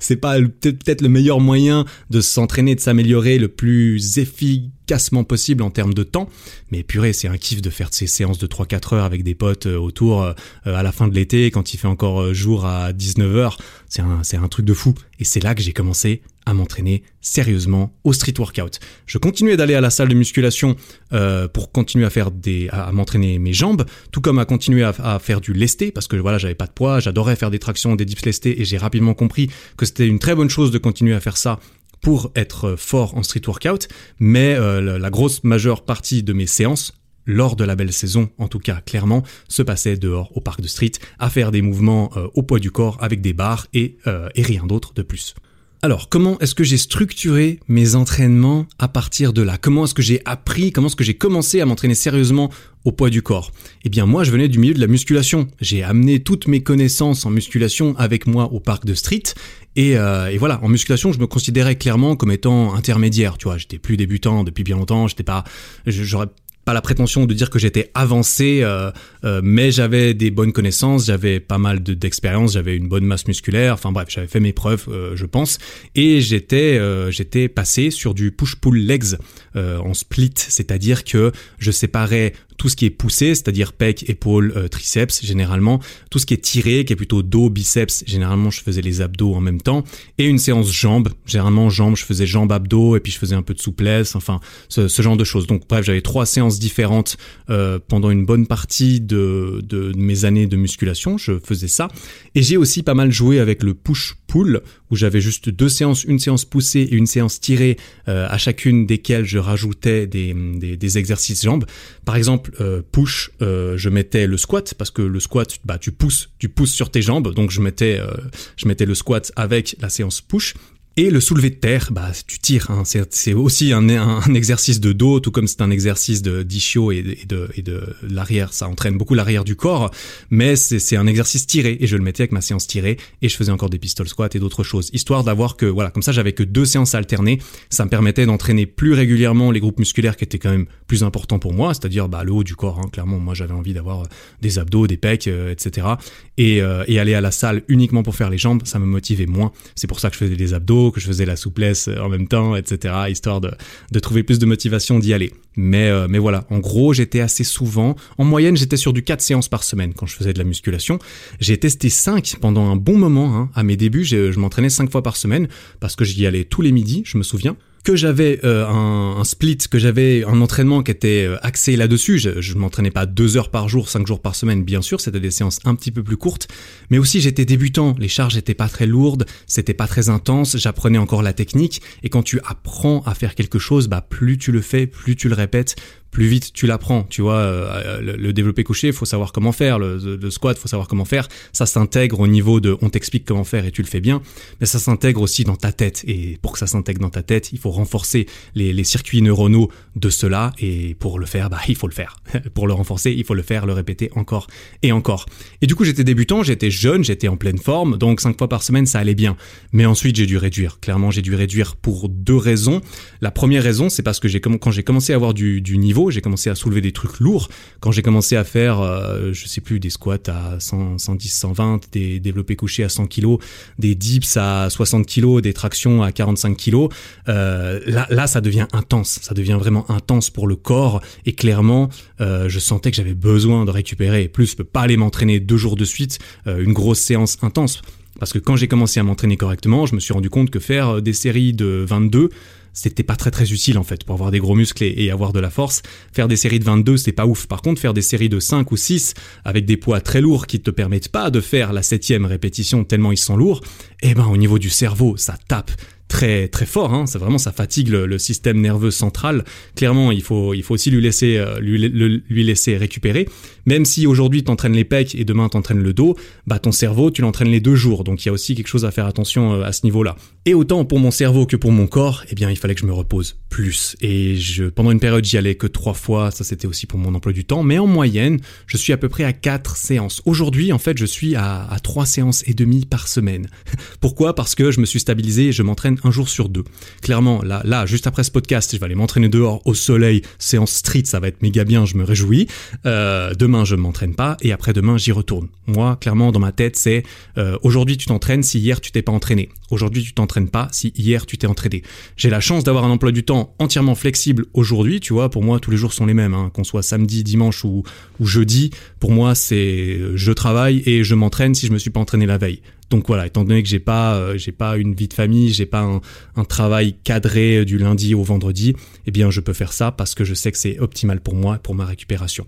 c'est pas peut-être le meilleur moyen de s'entraîner, de s'améliorer le plus efficacement possible en termes de temps. Mais purée, c'est un kiff de faire ces séances de 3-4 heures avec des potes autour à la fin de l'été quand il fait encore jour à 19 heures. C'est un, c'est un truc de fou. Et c'est là que j'ai commencé à m'entraîner sérieusement au street workout. Je continuais d'aller à la salle de musculation euh, pour continuer à faire des, à, m'entraîner mes jambes, tout comme à continuer à, faire du lesté parce que voilà j'avais pas de poids, j'adorais faire des tractions, des dips lestés et j'ai rapidement compris que c'était une très bonne chose de continuer à faire ça pour être fort en street workout. Mais euh, la, grosse majeure partie de mes séances lors de la belle saison, en tout cas clairement, se passait dehors au parc de street à faire des mouvements euh, au poids du corps avec des barres et, et rien d'autre de plus. Alors, comment est-ce que j'ai structuré mes entraînements à partir de là? Comment est-ce que j'ai appris? Comment est-ce que j'ai commencé à m'entraîner sérieusement au poids du corps? Eh bien, moi, je venais du milieu de la musculation. J'ai amené toutes mes connaissances en musculation avec moi au parc de street. Et, euh, voilà, en musculation, je me considérais clairement comme étant intermédiaire. Tu vois, j'étais plus débutant depuis bien longtemps. J'étais pas, j'aurais pas la prétention de dire que j'étais avancé, euh, euh, mais j'avais des bonnes connaissances, j'avais pas mal d'expérience, j'avais une bonne masse musculaire. Enfin bref, j'avais fait mes preuves, euh, je pense, et j'étais j'étais passé sur du push-pull legs en split, c'est-à-dire que je séparais tout ce qui est poussé, c'est-à-dire pec, épaule, euh, triceps généralement, tout ce qui est tiré, qui est plutôt dos, biceps, généralement je faisais les abdos en même temps, et une séance jambes, généralement jambes, je faisais jambes abdos et puis je faisais un peu de souplesse, enfin ce, genre de choses. Donc bref, j'avais trois séances différentes euh, pendant une bonne partie de, de, mes années de musculation, je faisais ça, et j'ai aussi pas mal joué avec le push-pull où j'avais juste deux séances, une séance poussée et une séance tirée, euh, à chacune desquelles je rajoutais des, des, des exercices jambes. Par exemple, euh, push, euh, je mettais le squat parce que le squat, bah tu pousses, tu pousses sur tes jambes, donc je mettais, je mettais le squat avec la séance push et le soulevé de terre, bah, tu tires. Hein. C'est aussi un, exercice de dos, tout comme c'est un exercice de d'ischio et de, l'arrière. Ça entraîne beaucoup l'arrière du corps, mais c'est un exercice tiré. Et je le mettais avec ma séance tirée, et je faisais encore des pistol squats et d'autres choses, histoire d'avoir que, voilà, comme ça, j'avais que deux séances alternées. Ça me permettait d'entraîner plus régulièrement les groupes musculaires qui étaient quand même plus importants pour moi, c'est-à-dire bah, le haut du corps. Hein. Clairement, moi, j'avais envie d'avoir des abdos, des pecs, euh, etc. Et, euh, et aller à la salle uniquement pour faire les jambes, ça me motivait moins. C'est pour ça que je faisais des abdos que je faisais la souplesse euh, en même temps, etc., histoire de, de trouver plus de motivation d'y aller. Mais, euh, mais voilà, en gros, j'étais assez souvent, en moyenne, j'étais sur du 4 séances par semaine quand je faisais de la musculation. J'ai testé 5 pendant un bon moment, hein. à mes débuts, je, je m'entraînais 5 fois par semaine, parce que j'y allais tous les midis, je me souviens que j'avais euh, un, split, que j'avais un entraînement qui était euh, axé là-dessus. Je, je m'entraînais pas deux heures par jour, cinq jours par semaine, bien sûr. C'était des séances un petit peu plus courtes, mais aussi j'étais débutant. Les charges étaient pas très lourdes, c'était pas très intense. J'apprenais encore la technique. Et quand tu apprends à faire quelque chose, bah plus tu le fais, plus tu le répètes, plus vite tu l'apprends. Tu vois, euh, le, le, développé couché, faut savoir comment faire. Le, le squat, faut savoir comment faire. Ça s'intègre au niveau de, on t'explique comment faire et tu le fais bien, mais ça s'intègre aussi dans ta tête. Et pour que ça s'intègre dans ta tête, il faut renforcer les, circuits neuronaux de cela. Et pour le faire, bah, il faut le faire. [LAUGHS] pour le renforcer, il faut le faire, le répéter encore et encore. Et du coup, j'étais débutant, j'étais jeune, j'étais en pleine forme, donc cinq fois par semaine, ça allait bien. Mais ensuite, j'ai dû réduire. Clairement, j'ai dû réduire pour deux raisons. La première raison, c'est parce que quand j'ai commencé à avoir du niveau, j'ai commencé à soulever des trucs lourds. Quand j'ai commencé à faire, euh, je sais plus, des squats à 100, 110, 120, des développés couchés à 100 kg, des dips à 60 kg, des tractions à 45 kg, euh, là, là, ça devient intense. Ça devient vraiment intense pour le corps. Et clairement, euh, je sentais que j'avais besoin de récupérer. Plus, je peux pas aller m'entraîner deux jours de suite, euh, une grosse séance intense. Parce que quand j'ai commencé à m'entraîner correctement, je me suis rendu compte que faire euh, des séries de 22, c'était pas très très utile en fait pour avoir des gros muscles et, avoir de la force. Faire des séries de 22, c'est pas ouf. Par contre, faire des séries de 5 ou 6 avec des poids très lourds qui te permettent pas de faire la septième répétition tellement ils sont lourds, eh ben au niveau du cerveau, ça tape très très fort. Hein. C'est vraiment ça fatigue le, système nerveux central. Clairement, il faut il faut aussi lui laisser euh, lui, lui laisser récupérer. Même si aujourd'hui t'entraînes les pecs et demain t'entraînes le dos, bah ton cerveau tu l'entraînes les deux jours. Donc il y a aussi quelque chose à faire attention euh, à ce niveau-là. Et autant pour mon cerveau que pour mon corps, eh bien il fallait que je me repose plus. Et je pendant une période j'y allais que trois fois. Ça c'était aussi pour mon emploi du temps. Mais en moyenne, je suis à peu près à quatre séances. Aujourd'hui, en fait, je suis à, à trois séances et demie par semaine. [LAUGHS] Pourquoi? Parce que je me suis stabilisé et je m'entraîne un jour sur deux. Clairement, là, là, juste après ce podcast, je vais aller m'entraîner dehors au soleil, séance street, ça va être méga bien, je me réjouis. Euh, demain, je m'entraîne pas et après demain, j'y retourne. Moi, clairement, dans ma tête, c'est euh, aujourd'hui tu t'entraînes si hier tu t'es pas entraîné. Aujourd'hui, tu t'entraînes pas si hier tu t'es entraîné. J'ai la chance d'avoir un emploi du temps entièrement flexible aujourd'hui. Tu vois, pour moi, tous les jours sont les mêmes. Hein. Qu'on soit samedi, dimanche ou, ou jeudi, pour moi, c'est je travaille et je m'entraîne si je me suis pas entraîné la veille. Donc voilà, étant donné que j'ai pas, euh, j'ai pas une vie de famille, j'ai pas un, un, travail cadré du lundi au vendredi, eh bien je peux faire ça parce que je sais que c'est optimal pour moi, pour ma récupération.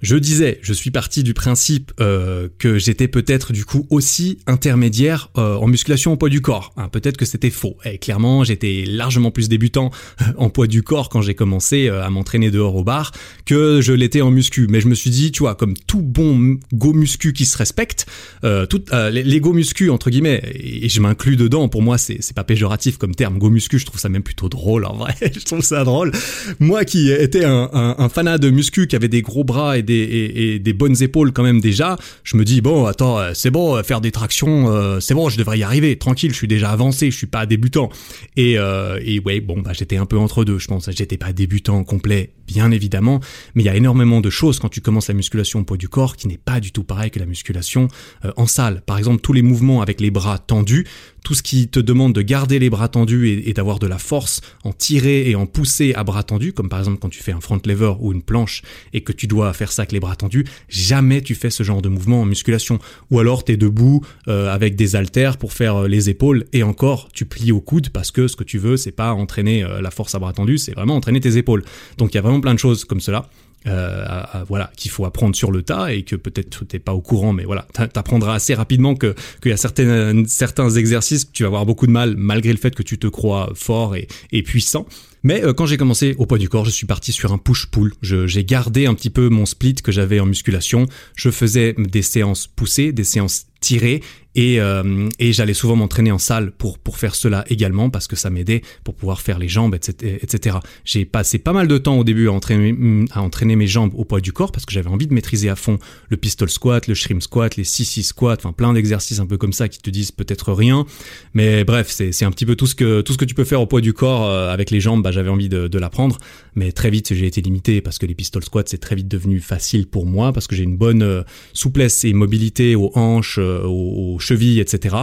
Je disais, je suis parti du principe euh, que j'étais peut-être du coup aussi intermédiaire euh, en musculation au poids du corps. Hein, peut-être que c'était faux. Et clairement, j'étais largement plus débutant en poids du corps quand j'ai commencé euh, à m'entraîner dehors au bar que je l'étais en muscu. Mais je me suis dit, tu vois, comme tout bon go muscu qui se respecte, euh, tout, les go muscu entre guillemets, et, je m'inclus dedans. Pour moi, c'est pas péjoratif comme terme. Go muscu, je trouve ça même plutôt drôle en vrai. [LAUGHS] je trouve ça drôle. Moi qui étais un, un, un fanat de muscu, qui avait des gros bras et des bonnes épaules quand même déjà, je me dis bon attends euh, c'est bon euh, faire des tractions euh, c'est bon je devrais y arriver tranquille je suis déjà avancé je suis pas débutant. Et et ouais bon bah j'étais un peu entre deux je pense. J'étais pas débutant complet bien évidemment mais il y a énormément de choses quand tu commences la musculation au poids du corps qui n'est pas du tout pareil que la musculation en salle. Par exemple tous les mouvements avec les bras tendus tout ce qui te demande de garder les bras tendus et, d'avoir de la force en tirer et en pousser à bras tendus, comme par exemple quand tu fais un front lever ou une planche et que tu dois faire ça avec les bras tendus, jamais tu fais ce genre de mouvement en musculation. Ou alors tu es debout euh, avec des haltères pour faire euh, les épaules et encore tu plies au coude parce que ce que tu veux c'est pas entraîner euh, la force à bras tendus, c'est vraiment entraîner tes épaules. Donc il y a vraiment plein de choses comme cela. Euh, voilà, qu'il faut apprendre sur le tas et que peut-être t'es pas au courant, mais voilà, t'apprendras assez rapidement que qu'il y a certains certains exercices que tu vas avoir beaucoup de mal malgré le fait que tu te crois fort et, et puissant. Mais euh, quand j'ai commencé au poids du corps, je suis parti sur un push-pull. J'ai gardé un petit peu mon split que j'avais en musculation. Je faisais des séances poussées, des séances tirées et, euh, et j'allais souvent m'entraîner en salle pour, pour faire cela également parce que ça m'aidait pour pouvoir faire les jambes, etc. J'ai passé pas mal de temps au début à entraîner, à entraîner mes jambes au poids du corps parce que j'avais envie de maîtriser à fond le pistol squat, le shrimp squat, les 6-6 squats, enfin plein d'exercices un peu comme ça qui te disent peut-être rien. Mais bref, c'est un petit peu tout ce, que, tout ce que tu peux faire au poids du corps euh, avec les jambes, bah, j'avais envie de, de l'apprendre. Mais très vite, j'ai été limité parce que les pistol squats, c'est très vite devenu facile pour moi parce que j'ai une bonne euh, souplesse et mobilité aux hanches, aux, aux chevilles, etc.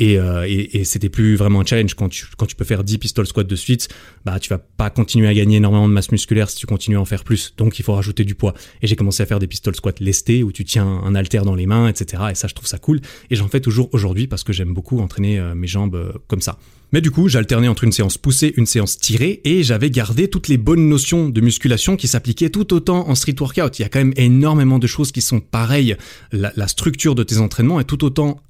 Euh, et, et, c'était plus vraiment un challenge quand tu, quand tu peux faire 10 pistol squats de suite, bah tu vas pas continuer à gagner énormément de masse musculaire si tu continues à en faire plus. Donc il faut rajouter du poids. Et j'ai commencé à faire des pistol squats lestés où tu tiens un halter dans les mains, etc. Et ça je trouve ça cool. Et j'en fais toujours aujourd'hui parce que j'aime beaucoup entraîner euh, mes jambes euh, comme ça. Mais du coup, j'alternais entre une séance poussée, une séance tirée, et j'avais gardé toutes les bonnes notions de musculation qui s'appliquaient tout autant en street workout. Il y a quand même énormément de choses qui sont pareilles. La, la structure de tes entraînements est tout autant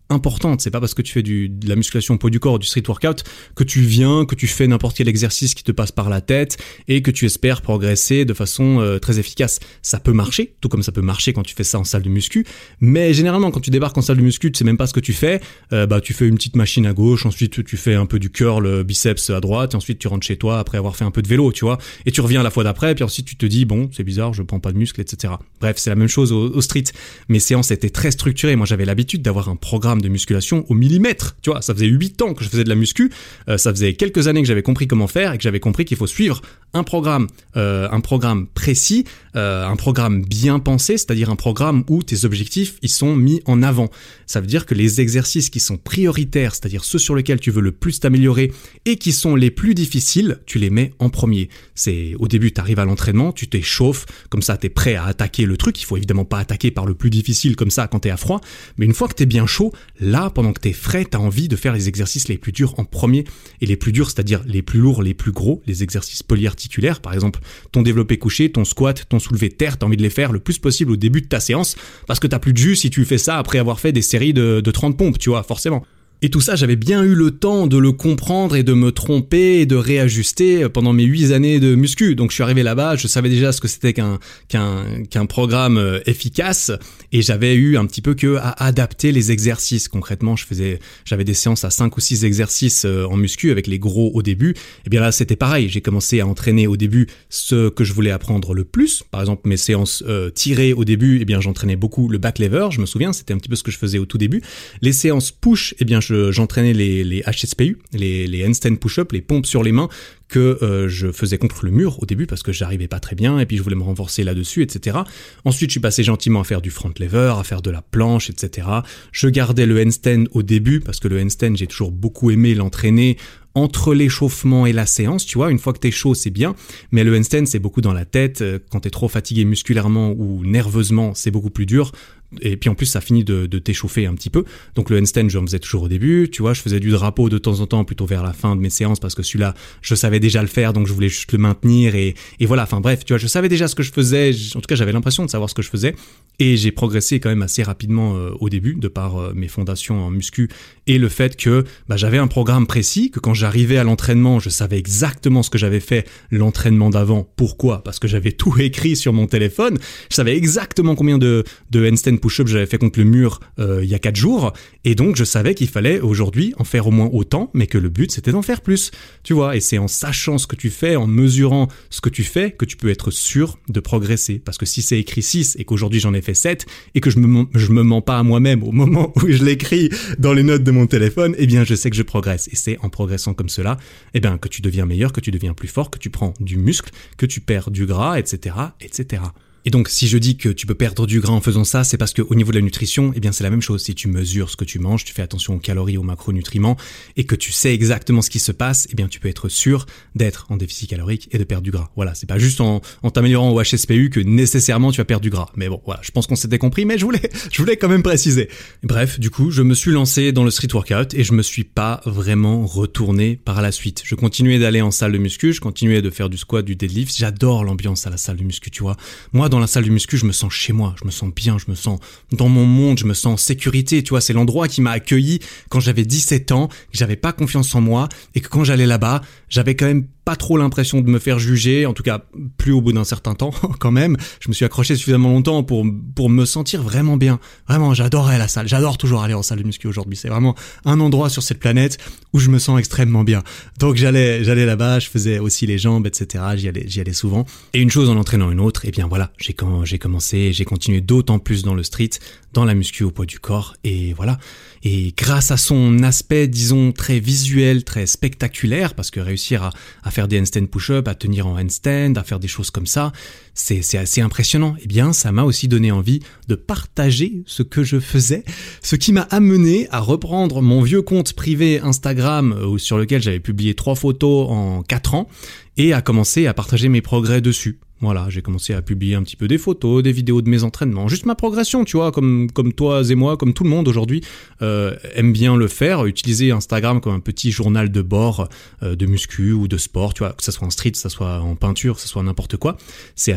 C'est pas parce que tu fais de la musculation au poids du corps du street workout que tu viens, que tu fais n'importe quel exercice qui te passe par la tête et que tu espères progresser de façon euh, très efficace. Ça peut marcher, tout comme ça peut marcher quand tu fais ça en salle de muscu, mais généralement quand tu débarques en salle de muscu, tu sais même pas ce que tu fais. Euh, bah tu fais une petite machine à gauche, ensuite tu fais un peu du curl euh, biceps à droite, et ensuite tu rentres chez toi après avoir fait un peu de vélo, tu vois, et tu reviens la fois d'après, puis ensuite tu te dis bon c'est bizarre, je prends pas de muscles, etc. Bref, c'est la même chose au street. Mes séances étaient très structurées. Moi j'avais l'habitude d'avoir un programme de musculation au millimètre. Tu vois, ça faisait 8 ans que je faisais de la muscu, euh, ça faisait quelques années que j'avais compris comment faire et que j'avais compris qu'il faut suivre un programme, euh, un programme précis, euh, un programme bien pensé, c'est-à-dire un programme où tes objectifs ils sont mis en avant. Ça veut dire que les exercices qui sont prioritaires, c'est-à-dire ceux sur lesquels tu veux le plus t'améliorer et qui sont les plus difficiles, tu les mets en premier. C'est au début, tu arrives à l'entraînement, tu t'échauffes, comme ça tu es prêt à attaquer le truc. Il faut évidemment pas attaquer par le plus difficile comme ça quand tu es à froid, mais une fois que tu es bien chaud, là pendant que tu es frais, tu as envie de faire les exercices les plus durs en premier et les plus durs, c'est-à-dire les plus lourds, les plus gros, les exercices polyarticulaires par exemple, ton développé couché, ton squat, ton soulevé terre, tu as envie de les faire le plus possible au début de ta séance parce que t'as plus de jus si tu fais ça après avoir fait des séries de, de 30 pompes, tu vois, forcément. Et tout ça, j'avais bien eu le temps de le comprendre et de me tromper et de réajuster pendant mes huit années de muscu. Donc je suis arrivé là-bas, je savais déjà ce que c'était qu'un qu'un qu'un programme euh, efficace et j'avais eu un petit peu que à adapter les exercices. Concrètement, je faisais j'avais des séances à cinq ou six exercices euh, en muscu avec les gros au début. Et bien là, c'était pareil. J'ai commencé à entraîner au début ce que je voulais apprendre le plus. Par exemple, mes séances euh, tirées au début, et bien j'entraînais beaucoup le back lever. Je me souviens, c'était un petit peu ce que je faisais au tout début. Les séances push, et bien je j'entraînais les, les HSPU, les, les handstand push-up, les pompes sur les mains que euh, je faisais contre le mur au début parce que j'arrivais pas très bien et puis je voulais me renforcer là-dessus, etc. Ensuite, je suis passé gentiment à faire du front lever, à faire de la planche, etc. Je gardais le handstand au début parce que le handstand, j'ai toujours beaucoup aimé l'entraîner entre l'échauffement et la séance, tu vois, une fois que t'es chaud, c'est bien, mais le handstand, c'est beaucoup dans la tête, euh, quand t'es trop fatigué musculairement ou nerveusement, c'est beaucoup plus dur, et puis en plus ça finit de, t'échauffer un petit peu. Donc le handstand, j'en faisais toujours au début, tu vois, je faisais du drapeau de temps en temps, plutôt vers la fin de mes séances, parce que celui-là, je savais déjà le faire, donc je voulais juste le maintenir, et, et voilà, enfin bref, tu vois, je savais déjà ce que je faisais, en tout cas j'avais l'impression de savoir ce que je faisais, et j'ai progressé quand même assez rapidement euh, au début, de par euh, mes fondations en muscu, et le fait que bah, j'avais un programme précis, que quand j'arrivais à l'entraînement, je savais exactement ce que j'avais fait l'entraînement d'avant. Pourquoi? Parce que j'avais tout [LAUGHS] écrit sur mon téléphone. Je savais exactement combien de, de handstand push-up j'avais fait contre le mur euh, il y a quatre jours. Et donc, je savais qu'il fallait aujourd'hui en faire au moins autant, mais que le but, c'était d'en faire plus. Tu vois, et c'est en sachant ce que tu fais, en mesurant ce que tu fais, que tu peux être sûr de progresser. Parce que si c'est écrit 6 et qu'aujourd'hui j'en ai fait 7 et que je me, je me mens pas à moi-même au moment où je l'écris dans les notes de mon téléphone, eh bien, je sais que je progresse. Et c'est en progressant comme cela, eh bien, que tu deviens meilleur, que tu deviens plus fort, que tu prends du muscle, que tu perds du gras, etc., etc. Et donc, si je dis que tu peux perdre du gras en faisant ça, c'est parce qu'au niveau de la nutrition, eh bien, c'est la même chose. Si tu mesures ce que tu manges, tu fais attention aux calories, aux macronutriments, et que tu sais exactement ce qui se passe, eh bien, tu peux être sûr d'être en déficit calorique et de perdre du gras. Voilà. C'est pas juste en, en t'améliorant au HSPU que nécessairement tu vas perdre du gras. Mais bon, voilà. Je pense qu'on s'était compris, mais je voulais, je voulais quand même préciser. Bref, du coup, je me suis lancé dans le street workout et je me suis pas vraiment retourné par la suite. Je continuais d'aller en salle de muscu, je continuais de faire du squat, du deadlift. J'adore l'ambiance à la salle de muscu, tu vois. Moi, dans la salle de muscu, je me sens chez moi, je me sens bien, je me sens dans mon monde, je me sens en sécurité, tu vois, c'est l'endroit qui m'a accueilli quand j'avais 17 ans, que j'avais pas confiance en moi et que quand j'allais là-bas, j'avais quand même pas trop l'impression de me faire juger, en tout cas plus au bout d'un certain temps [LAUGHS] quand même. Je me suis accroché suffisamment longtemps pour pour me sentir vraiment bien. Vraiment, j'adorais la salle. J'adore toujours aller en salle de muscu aujourd'hui. C'est vraiment un endroit sur cette planète où je me sens extrêmement bien. Donc j'allais j'allais là-bas, je faisais aussi les jambes, etc. J'y allais j'y allais souvent. Et une chose en entraînant une autre, et eh bien voilà, j'ai quand j'ai commencé, j'ai continué d'autant plus dans le street, dans la muscu au poids du corps, et voilà. Et grâce à son aspect, disons, très visuel, très spectaculaire, parce que réussir à, faire des handstand push-up, à tenir en handstand, à faire des choses comme ça, c'est assez impressionnant. Eh bien, ça m'a aussi donné envie de partager ce que je faisais, ce qui m'a amené à reprendre mon vieux compte privé Instagram, euh, sur lequel j'avais publié trois photos en quatre ans, et à commencer à partager mes progrès dessus. Voilà, j'ai commencé à publier un petit peu des photos, des vidéos de mes entraînements, juste ma progression, tu vois, comme toi et moi, comme tout le monde aujourd'hui euh, aime bien le faire, utiliser Instagram comme un petit journal de bord euh, de muscu ou de sport, tu vois, que ça soit en street, que ça soit en peinture, que ça soit n'importe quoi.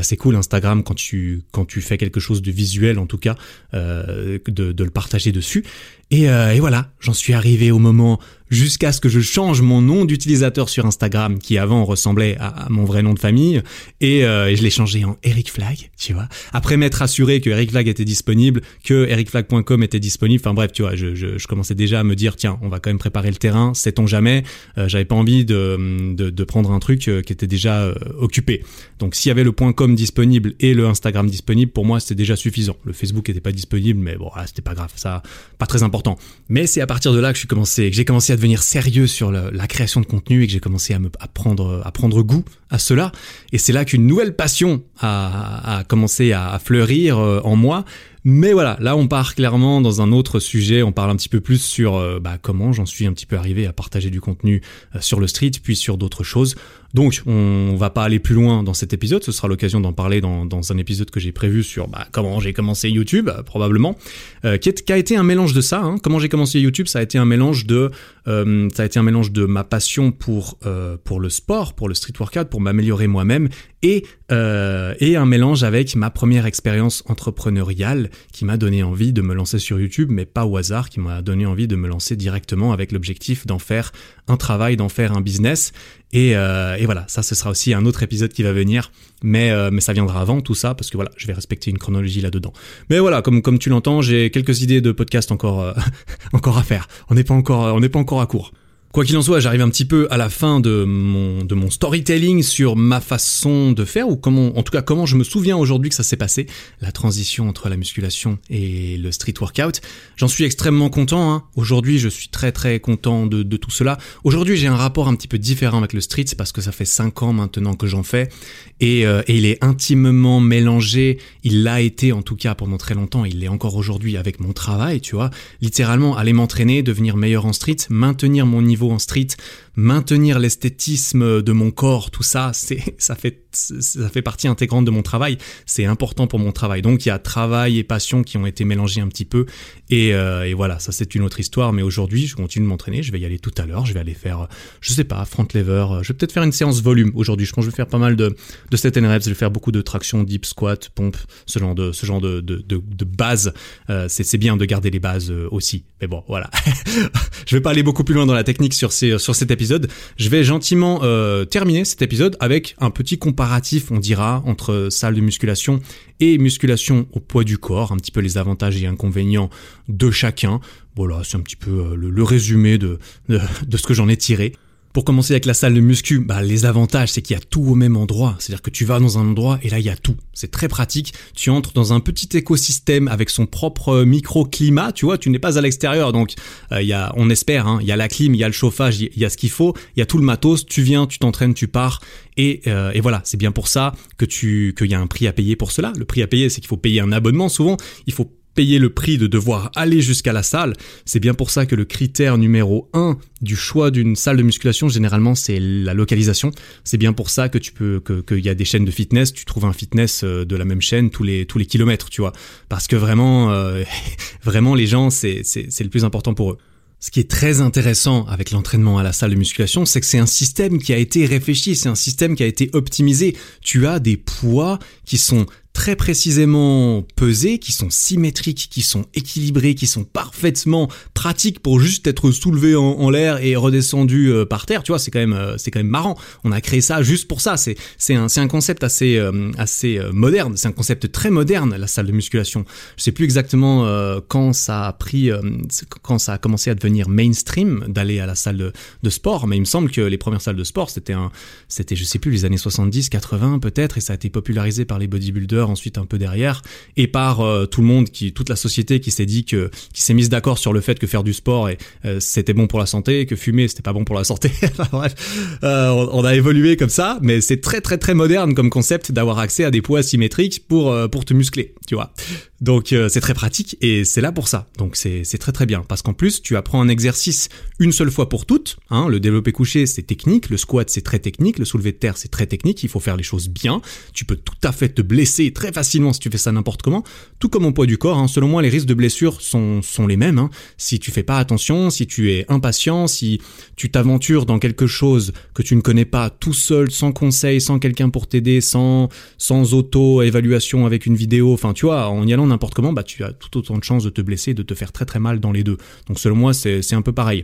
Assez cool Instagram quand tu quand tu fais quelque chose de visuel en tout cas de, de le partager dessus. Et, euh, et voilà, j'en suis arrivé au moment jusqu'à ce que je change mon nom d'utilisateur sur Instagram, qui avant ressemblait à, mon vrai nom de famille, et, euh, je l'ai changé en Eric Flag, tu vois. Après m'être assuré que Eric Flag était disponible, que ericflag.com était disponible, enfin bref, tu vois, je, je, je, commençais déjà à me dire, tiens, on va quand même préparer le terrain, sait-on jamais, euh, j'avais pas envie de, de, de, prendre un truc euh, qui était déjà euh, occupé. Donc s'il y avait le .com disponible et le Instagram disponible, pour moi c'était déjà suffisant. Le Facebook était pas disponible, mais bon, c'était pas grave, ça, pas très important. Mais c'est à partir de là que commencé, j'ai commencé à devenir sérieux sur la création de contenu et que j'ai commencé à me à prendre à prendre goût à cela. Et c'est là qu'une nouvelle passion a, a commencé à fleurir euh, en moi. Mais voilà, là on part clairement dans un autre sujet, on parle un petit peu plus sur euh, bah, comment j'en suis un petit peu arrivé à partager du contenu euh, sur le street, puis sur d'autres choses. Donc, on va pas aller plus loin dans cet épisode. Ce sera l'occasion d'en parler dans, dans, un épisode que j'ai prévu sur bah, comment j'ai commencé YouTube, euh, probablement, euh, qui, est, qui, a été un mélange de ça. Hein. Comment j'ai commencé YouTube, ça a été un mélange de, euh, ça a été un mélange de ma passion pour euh, pour le sport, pour le street workout, pour m'améliorer moi-même, et et un mélange avec ma première expérience entrepreneuriale qui m'a donné envie de me lancer sur YouTube, mais pas au hasard, qui m'a donné envie de me lancer directement avec l'objectif d'en faire un travail, d'en faire un business. Et, euh, et, voilà, ça ce sera aussi un autre épisode qui va venir, mais, euh, mais ça viendra avant tout ça, parce que voilà, je vais respecter une chronologie là-dedans. Mais voilà, comme, comme tu l'entends, j'ai quelques idées de podcast encore, euh, [LAUGHS] encore à faire. On n'est pas encore, on n'est pas encore à court. Quoi qu'il en soit, j'arrive un petit peu à la fin de mon, storytelling sur ma façon de faire, ou comment, en tout cas comment je me souviens aujourd'hui que ça s'est passé, la transition entre la musculation et le street workout. J'en suis extrêmement content. Hein. Aujourd'hui, je suis très très content de, tout cela. Aujourd'hui, j'ai un rapport un petit peu différent avec le street, parce que ça fait 5 ans maintenant que j'en fais, et, euh, et il est intimement mélangé. Il l'a été en tout cas pendant très longtemps, il l'est encore aujourd'hui avec mon travail, tu vois. Littéralement, aller m'entraîner, devenir meilleur en street, maintenir mon en street, maintenir l'esthétisme de mon corps, tout ça, c'est ça fait ça fait partie intégrante de mon travail. C'est important pour mon travail. Donc il y a travail et passion qui ont été mélangés un petit peu. Et, euh, et voilà, ça c'est une autre histoire. Mais aujourd'hui, je continue de m'entraîner. Je vais y aller tout à l'heure. Je vais aller faire, je sais pas, front lever. Je vais peut-être faire une séance volume aujourd'hui. Je pense que je vais faire pas mal de de set and reps. Je vais faire beaucoup de traction, deep squat, pompe, ce genre de ce genre de de de, base. Euh, c'est bien de garder les bases euh, aussi. Mais bon, voilà. [LAUGHS] je vais pas aller beaucoup plus loin dans la technique sur ces sur cet épisode. Je vais gentiment euh, terminer cet épisode avec un petit comparatif, on dira, entre salle de musculation et musculation au poids du corps, un petit peu les avantages et inconvénients de chacun. Voilà, c'est un petit peu euh, le, résumé de, de ce que j'en ai tiré. Pour commencer avec la salle de muscu, bah, les avantages, c'est qu'il y a tout au même endroit. C'est-à-dire que tu vas dans un endroit et là, il y a tout. C'est très pratique. Tu entres dans un petit écosystème avec son propre microclimat. Tu vois, tu n'es pas à l'extérieur. Donc, euh, y a, on espère, hein, il y a la clim, il y a le chauffage, il y a ce qu'il faut, il y a tout le matos. Tu viens, tu t'entraînes, tu pars. Et, euh, et voilà, c'est bien pour ça que tu, qu'il y a un prix à payer pour cela. Le prix à payer, c'est qu'il faut payer un abonnement. Souvent, il faut payer le prix de devoir aller jusqu'à la salle. C'est bien pour ça que le critère numéro un du choix d'une salle de musculation, généralement, c'est la localisation. C'est bien pour ça que tu peux, que, qu'il y a des chaînes de fitness, tu trouves un fitness euh, de la même chaîne tous les, tous les kilomètres, tu vois. Parce que vraiment, euh, [LAUGHS] vraiment, les gens, c'est, c'est, c'est le plus important pour eux. Ce qui est très intéressant avec l'entraînement à la salle de musculation, c'est que c'est un système qui a été réfléchi, c'est un système qui a été optimisé. Tu as des poids qui sont très précisément pesés, qui sont symétriques, qui sont équilibrés, qui sont parfaitement pratiques pour juste être soulevés en, l'air et redescendus euh, par terre. Tu vois, c'est quand même euh, c'est quand même marrant. On a créé ça juste pour ça. C'est c'est un un concept assez euh, assez moderne. C'est un concept très moderne la salle de musculation. Je sais plus exactement quand ça a pris quand ça a commencé à devenir mainstream d'aller à la salle de, de, sport, mais il me semble que les premières salles de sport c'était un c'était je sais plus les années 70, 80 peut-être et ça a été popularisé par les bodybuilders ensuite un peu derrière, et par euh, tout le monde, qui, toute la société qui s'est dit que, qui s'est mise d'accord sur le fait que faire du sport et euh, c'était bon pour la santé, que fumer c'était pas bon pour la santé. [LAUGHS] bref, euh, on, a évolué comme ça, mais c'est très très très moderne comme concept d'avoir accès à des poids symétriques pour pour te muscler, tu vois. Donc c'est très pratique et c'est là pour ça. Donc c'est très très bien parce qu'en plus tu apprends un exercice une seule fois pour toutes. Hein, le développé couché c'est technique, le squat c'est très technique, le soulevé de terre c'est très technique. Il faut faire les choses bien. Tu peux tout à fait te blesser très facilement si tu fais ça n'importe comment, tout comme au poids du corps. Hein. Selon moi, les risques de blessure sont, sont les mêmes. Hein. Si tu fais pas attention, si tu es impatient, si tu t'aventures dans quelque chose que tu ne connais pas tout seul, sans conseil, sans quelqu'un pour t'aider, sans, sans auto-évaluation avec une vidéo, enfin tu vois, en y allant n'importe comment, bah tu as tout autant de chances de te blesser, de te faire très très mal dans les deux. Donc selon moi, c'est un peu pareil.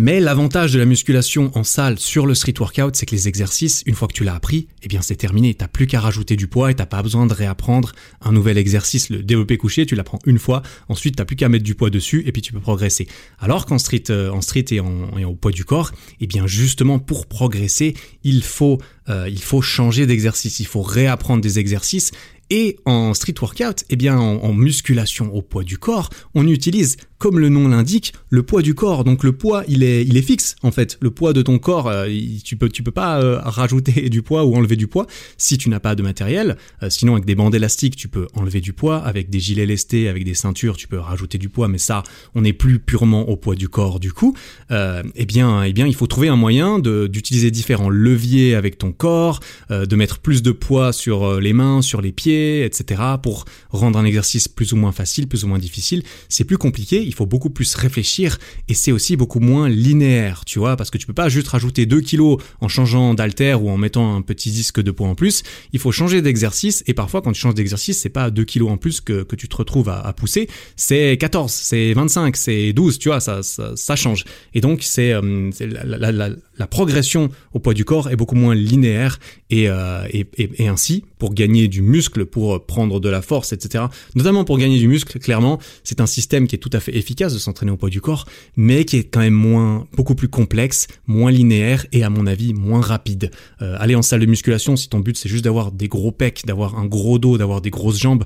Mais l'avantage de la musculation en salle sur le street workout, c'est que les exercices, une fois que tu l'as appris, eh bien c'est terminé. T'as plus qu'à rajouter du poids et t'as pas besoin de réapprendre un nouvel exercice. Le développé couché, tu l'apprends une fois, ensuite t'as plus qu'à mettre du poids dessus et puis tu peux progresser. Alors qu'en street, euh, en street et, en, au poids du corps, eh bien justement pour progresser, il faut euh, il faut changer d'exercice, il faut réapprendre des exercices et en street workout, eh bien en, musculation au poids du corps, on utilise, comme le nom l'indique, le poids du corps. Donc le poids, il est, il est fixe en fait. Le poids de ton corps, euh, tu peux, tu peux pas euh, rajouter du poids ou enlever du poids si tu n'as pas de matériel. Euh, sinon, avec des bandes élastiques, tu peux enlever du poids. Avec des gilets lestés, avec des ceintures, tu peux rajouter du poids. Mais ça, on n'est plus purement au poids du corps du coup. eh bien, eh bien, il faut trouver un moyen d'utiliser différents leviers avec ton corps, de mettre plus de poids sur les mains, sur les pieds etc. pour rendre un exercice plus ou moins facile, plus ou moins difficile. C'est plus compliqué, il faut beaucoup plus réfléchir et c'est aussi beaucoup moins linéaire, tu vois, parce que tu peux pas juste rajouter 2 kilos en changeant d'alter ou en mettant un petit disque de poids en plus. Il faut changer d'exercice et parfois quand tu changes d'exercice, c'est pas 2 kilos en plus que, que tu te retrouves à, pousser, c'est 14, c'est 25, c'est 12, tu vois, ça, ça, change. Et donc c'est euh, la, progression au poids du corps est beaucoup moins linéaire et, euh, et, et, et ainsi pour gagner du muscle, pour prendre de la force, etc. Notamment pour gagner du muscle, clairement, c'est un système qui est tout à fait efficace de s'entraîner au poids du corps, mais qui est quand même moins, beaucoup plus complexe, moins linéaire et à mon avis moins rapide. Euh, aller en salle de musculation, si ton but c'est juste d'avoir des gros pecs, d'avoir un gros dos, d'avoir des grosses jambes,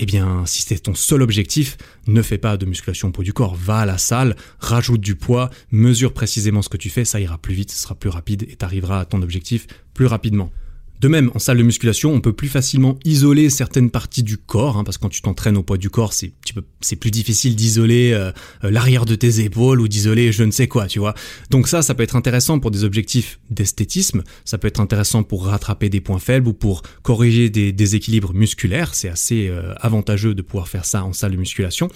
eh bien, si c'est ton seul objectif, ne fais pas de musculation au poids du corps. Va à la salle, rajoute du poids, mesure précisément ce que tu fais, ça ira plus vite, ce sera plus rapide et tu à ton objectif plus rapidement. De même, en salle de musculation, on peut plus facilement isoler certaines parties du corps, hein, parce que quand tu t'entraînes au poids du corps, c'est plus difficile d'isoler euh, euh, l'arrière de tes épaules ou d'isoler je ne sais quoi, tu vois. Donc ça, ça peut être intéressant pour des objectifs d'esthétisme, ça peut être intéressant pour rattraper des points faibles ou pour corriger des déséquilibres musculaires. C'est assez euh, avantageux de pouvoir faire ça en salle de musculation.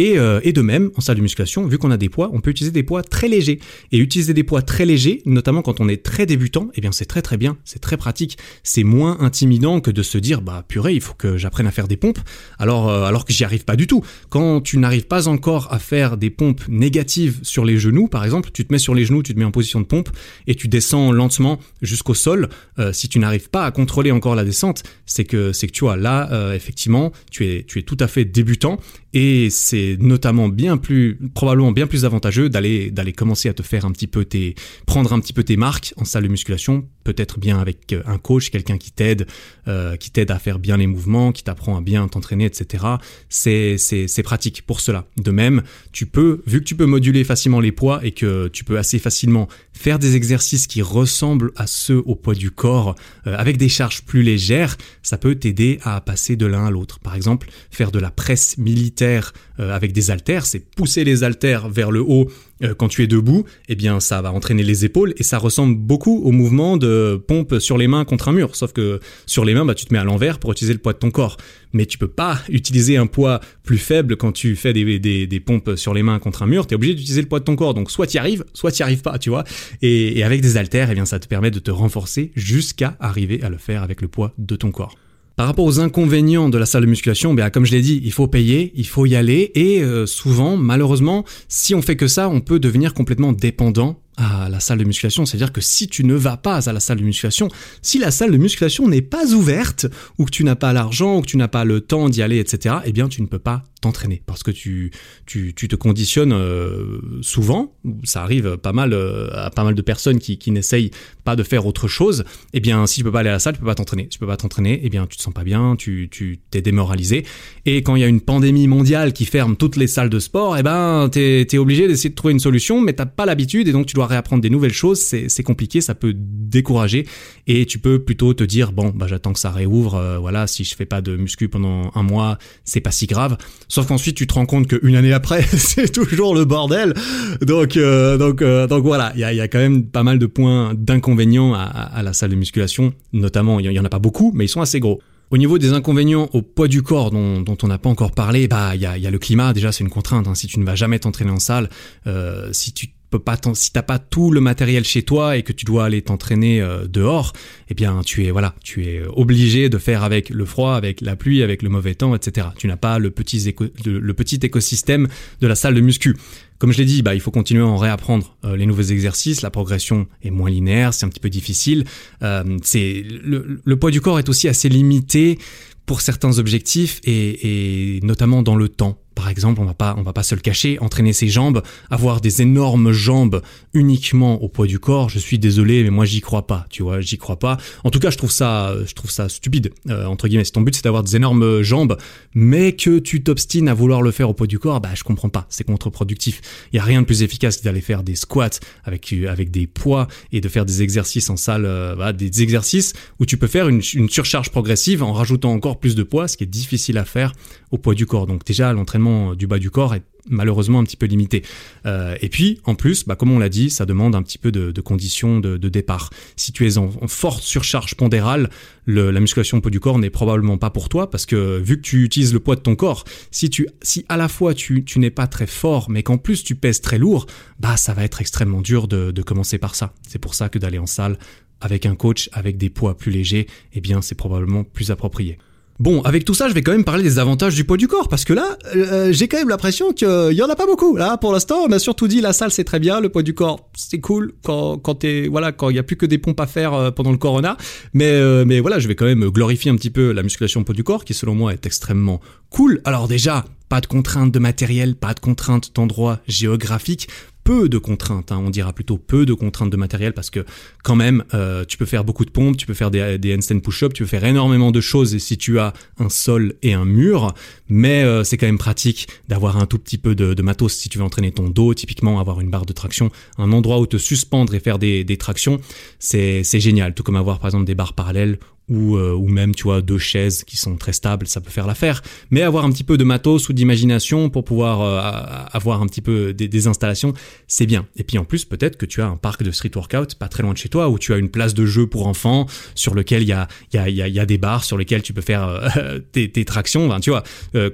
Et, et de même, en salle de musculation, vu qu'on a des poids, on peut utiliser des poids très légers. Et utiliser des poids très légers, notamment quand on est très débutant, eh bien c'est très très bien, c'est très pratique c'est moins intimidant que de se dire bah purée, il faut que j'apprenne à faire des pompes alors euh, alors que j'y arrive pas du tout. Quand tu n'arrives pas encore à faire des pompes négatives sur les genoux par exemple, tu te mets sur les genoux, tu te mets en position de pompe et tu descends lentement jusqu'au sol. Euh, si tu n'arrives pas à contrôler encore la descente, c'est que que tu vois là euh, effectivement, tu es tu es tout à fait débutant et c'est notamment bien plus probablement bien plus avantageux d'aller d'aller commencer à te faire un petit peu tes prendre un petit peu tes marques en salle de musculation peut-être bien avec un coach quelqu'un qui t'aide euh, qui t'aide à faire bien les mouvements qui t'apprend à bien t'entraîner etc c'est c'est c'est pratique pour cela. De même tu peux vu que tu peux moduler facilement les poids et que tu peux assez facilement faire des exercices qui ressemblent à ceux au poids du corps euh, avec des charges plus légères ça peut t'aider à passer de l'un à l'autre. Par exemple faire de la presse militaire euh, avec des haltères, c'est pousser les haltères vers le haut euh, quand tu es debout, eh bien ça va entraîner les épaules et ça ressemble beaucoup au mouvement de pompe sur les mains contre un mur. Sauf que sur les mains, bah, tu te mets à l'envers pour utiliser le poids de ton corps. Mais tu peux pas utiliser un poids plus faible quand tu fais des, des, pompes sur les mains contre un mur. Tu es obligé d'utiliser le poids de ton corps. Donc soit tu y arrives, soit tu arrives pas, tu vois. Et, et avec des haltères, eh bien ça te permet de te renforcer jusqu'à arriver à le faire avec le poids de ton corps. Par rapport aux inconvénients de la salle de musculation, ben, comme je l'ai dit, il faut payer, il faut y aller, et euh, souvent, malheureusement, si on fait que ça, on peut devenir complètement dépendant à la salle de musculation. C'est-à-dire que si tu ne vas pas à la salle de musculation, si la salle de musculation n'est pas ouverte, ou que tu n'as pas l'argent, ou que tu n'as pas le temps d'y aller, etc., eh bien tu ne peux pas t'entraîner parce que tu, tu, te conditionnes euh, souvent, ça arrive pas mal euh, à pas mal de personnes qui, qui n'essayent de faire autre chose, eh bien si tu peux pas aller à la salle, tu peux pas t'entraîner. Si tu peux pas t'entraîner, eh bien tu te sens pas bien, tu tu t'es démoralisé. Et quand il y a une pandémie mondiale qui ferme toutes les salles de sport, eh ben t'es es obligé d'essayer de trouver une solution, mais t'as pas l'habitude et donc tu dois réapprendre des nouvelles choses. C'est compliqué, ça peut décourager et tu peux plutôt te dire bon bah j'attends que ça réouvre. Euh, voilà, si je fais pas de muscu pendant un mois, c'est pas si grave. Sauf qu'ensuite tu te rends compte qu'une année après [LAUGHS] c'est toujours le bordel. Donc euh, donc euh, donc voilà, il y a, y a, quand même pas mal de points d'inconvénients à, la salle de musculation. Notamment, il y en a pas beaucoup, mais ils sont assez gros. Au niveau des inconvénients au poids du corps dont, on n'a pas encore parlé, bah il y a, y a, le climat déjà c'est une contrainte. Hein. Si tu ne vas jamais t'entraîner en salle, euh, si tu peux pas si t'as pas tout le matériel chez toi et que tu dois aller t'entraîner euh, dehors, eh bien tu es voilà, tu es obligé de faire avec le froid, avec la pluie, avec le mauvais temps, etc. Tu n'as pas le petit, le petit écosystème de la salle de muscu. Comme je l'ai dit, bah, il faut continuer à en réapprendre euh, les nouveaux exercices. La progression est moins linéaire, c'est un petit peu difficile. Euh, le, poids du corps est aussi assez limité pour certains objectifs et, et notamment dans le temps. Par exemple, on va pas, on va pas se le cacher, entraîner ses jambes, avoir des énormes jambes uniquement au poids du corps. Je suis désolé, mais moi j'y crois pas. Tu vois, j'y crois pas. En tout cas, je trouve ça, je trouve ça stupide euh, entre guillemets. Si ton but c'est d'avoir des énormes jambes, mais que tu t'obstines à vouloir le faire au poids du corps, bah je comprends pas. C'est contre-productif. Il y a rien de plus efficace que d'aller faire des squats avec avec des poids et de faire des exercices en salle, euh, des exercices où tu peux faire une, une surcharge progressive en rajoutant encore plus de poids, ce qui est difficile à faire au poids du corps. Donc déjà, l'entraînement du bas du corps est malheureusement un petit peu limité. Euh, et puis, en plus, bah, comme on l'a dit, ça demande un petit peu de, conditions de, départ. Si tu es en, forte surcharge pondérale, la musculation au poids du corps n'est probablement pas pour toi parce que vu que tu utilises le poids de ton corps, si tu, si à la fois tu, tu n'es pas très fort, mais qu'en plus tu pèses très lourd, bah ça va être extrêmement dur de, de commencer par ça. C'est pour ça que d'aller en salle avec un coach avec des poids plus légers, eh bien c'est probablement plus approprié. Bon, avec tout ça, je vais quand même parler des avantages du poids du corps, parce que là, euh, j'ai quand même l'impression qu'il y en a pas beaucoup. Là, pour l'instant, on a surtout dit la salle c'est très bien, le poids du corps c'est cool quand t'es voilà quand il y a plus que des pompes à faire euh, pendant le corona. Mais euh, mais voilà, je vais quand même glorifier un petit peu la musculation poids du corps, qui selon moi est extrêmement cool. Alors déjà, pas de contraintes de matériel, pas de contraintes d'endroit géographique de contraintes, hein, on dira plutôt peu de contraintes de matériel parce que quand même euh, tu peux faire beaucoup de pompes, tu peux faire des, handstand push-up, tu peux faire énormément de choses si tu as un sol et un mur, mais euh, c'est quand même pratique d'avoir un tout petit peu de, de, matos si tu veux entraîner ton dos, typiquement avoir une barre de traction, un endroit où te suspendre et faire des, des tractions, c'est génial, tout comme avoir par exemple des barres parallèles ou, euh, ou même tu vois deux chaises qui sont très stables, ça peut faire l'affaire. Mais avoir un petit peu de matos ou d'imagination pour pouvoir euh, avoir un petit peu des, des installations, c'est bien. Et puis en plus peut-être que tu as un parc de street workout pas très loin de chez toi où tu as une place de jeu pour enfants sur lequel il y a y a, y, a, y a des barres sur lesquelles tu peux faire euh, [LAUGHS] tes, tes, tractions. Tu vois,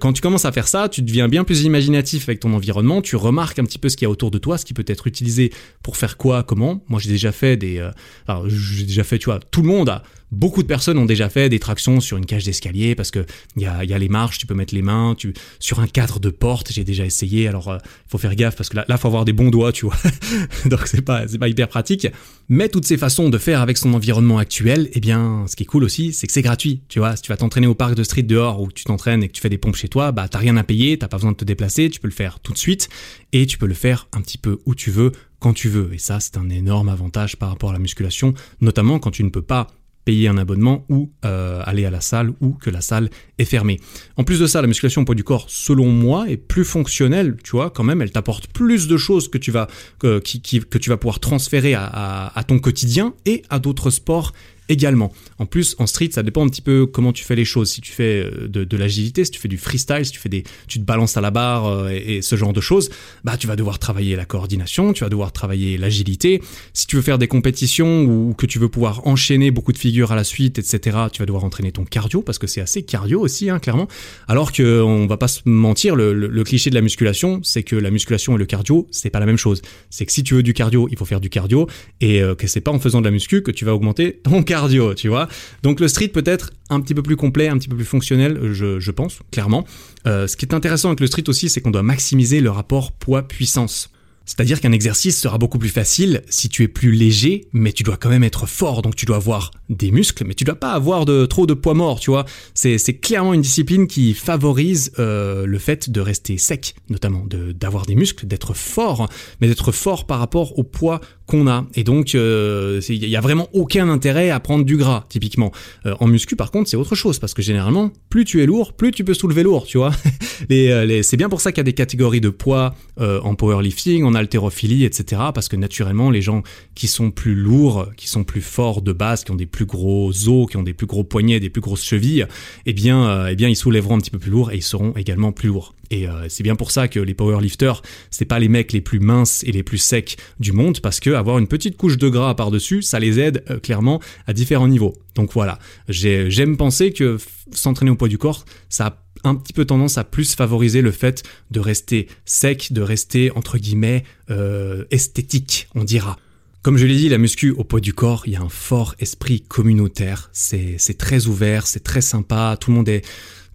quand tu commences à faire ça, tu deviens bien plus imaginatif avec ton environnement. Tu remarques un petit peu ce qu'il y a autour de toi, ce qui peut être utilisé pour faire quoi, comment. Moi j'ai déjà fait des, alors j'ai déjà fait, tu vois, tout le monde a Beaucoup de personnes ont déjà fait des tractions sur une cage d'escalier parce que il y a, les marches, tu peux mettre les mains, sur un cadre de porte, j'ai déjà essayé. Alors il euh, faut faire gaffe parce que là, là faut avoir des bons doigts, tu vois. [LAUGHS] Donc c'est pas c'est pas hyper pratique. Mais toutes ces façons de faire avec son environnement actuel, eh bien, ce qui est cool aussi, c'est que c'est gratuit. Tu vois, si tu vas t'entraîner au parc de street dehors où tu t'entraînes et que tu fais des pompes chez toi, bah t'as rien à payer, t'as pas besoin de te déplacer, tu peux le faire tout de suite et tu peux le faire un petit peu où tu veux, quand tu veux. Et ça, c'est un énorme avantage par rapport à la musculation, notamment quand tu ne peux pas payer un abonnement ou euh, aller à la salle ou que la salle est fermée. En plus de ça, la musculation au poids du corps, selon moi, est plus fonctionnelle, tu vois, quand même, elle t'apporte plus de choses que tu vas, vas pouvoir transférer à ton quotidien et à d'autres sports également. En plus, en street, ça dépend un petit peu comment tu fais les choses. Si tu fais euh, de, l'agilité, si tu fais du freestyle, si tu fais des, tu te balances à la barre euh, et, ce genre de choses, bah tu vas devoir travailler la coordination, tu vas devoir travailler l'agilité. Si tu veux faire des compétitions ou que tu veux pouvoir enchaîner beaucoup de figures à la suite, etc., tu vas devoir entraîner ton cardio parce que c'est assez cardio aussi, hein, clairement. Alors que on va pas se mentir, le, cliché de la musculation, c'est que la musculation et le cardio, c'est pas la même chose. C'est que si tu veux du cardio, il faut faire du cardio et euh, que c'est pas en faisant de la muscu que tu vas augmenter ton cardio tu vois. Donc le street peut être un petit peu plus complet, un petit peu plus fonctionnel, je, pense, clairement. Euh, ce qui est intéressant avec le street aussi, c'est qu'on doit maximiser le rapport poids-puissance. C'est-à-dire qu'un exercice sera beaucoup plus facile si tu es plus léger, mais tu dois quand même être fort, donc tu dois avoir des muscles, mais tu dois pas avoir de trop de poids mort, tu vois. C'est, clairement une discipline qui favorise euh, le fait de rester sec, notamment d'avoir des muscles, d'être fort, mais d'être fort par rapport au poids qu'on a. Et donc, euh, il y a vraiment aucun intérêt à prendre du gras, typiquement. Euh, en muscu, par contre, c'est autre chose, parce que généralement, plus tu es lourd, plus tu peux soulever lourd, tu vois. [LAUGHS] les, c'est bien pour ça qu'il y a des catégories de poids en powerlifting, en haltérophilie, etc. Parce que naturellement, les gens qui sont plus lourds, qui sont plus forts de base, qui ont des plus gros os, qui ont des plus gros poignets, des plus grosses chevilles, eh bien, euh, eh bien, ils soulèveront un petit peu plus lourd et ils seront également plus lourds. Et euh, c'est bien pour ça que les powerlifters, c'est pas les mecs les plus minces et les plus secs du monde, parce que avoir une petite couche de gras par-dessus, ça les aide euh, clairement à différents niveaux. Donc voilà, j'aime penser que s'entraîner au poids du corps, ça a un petit peu tendance à plus favoriser le fait de rester sec, de rester entre guillemets euh, esthétique, on dira. Comme je l'ai dit, la muscu au poids du corps, il y a un fort esprit communautaire. C'est très ouvert, c'est très sympa. Tout le monde est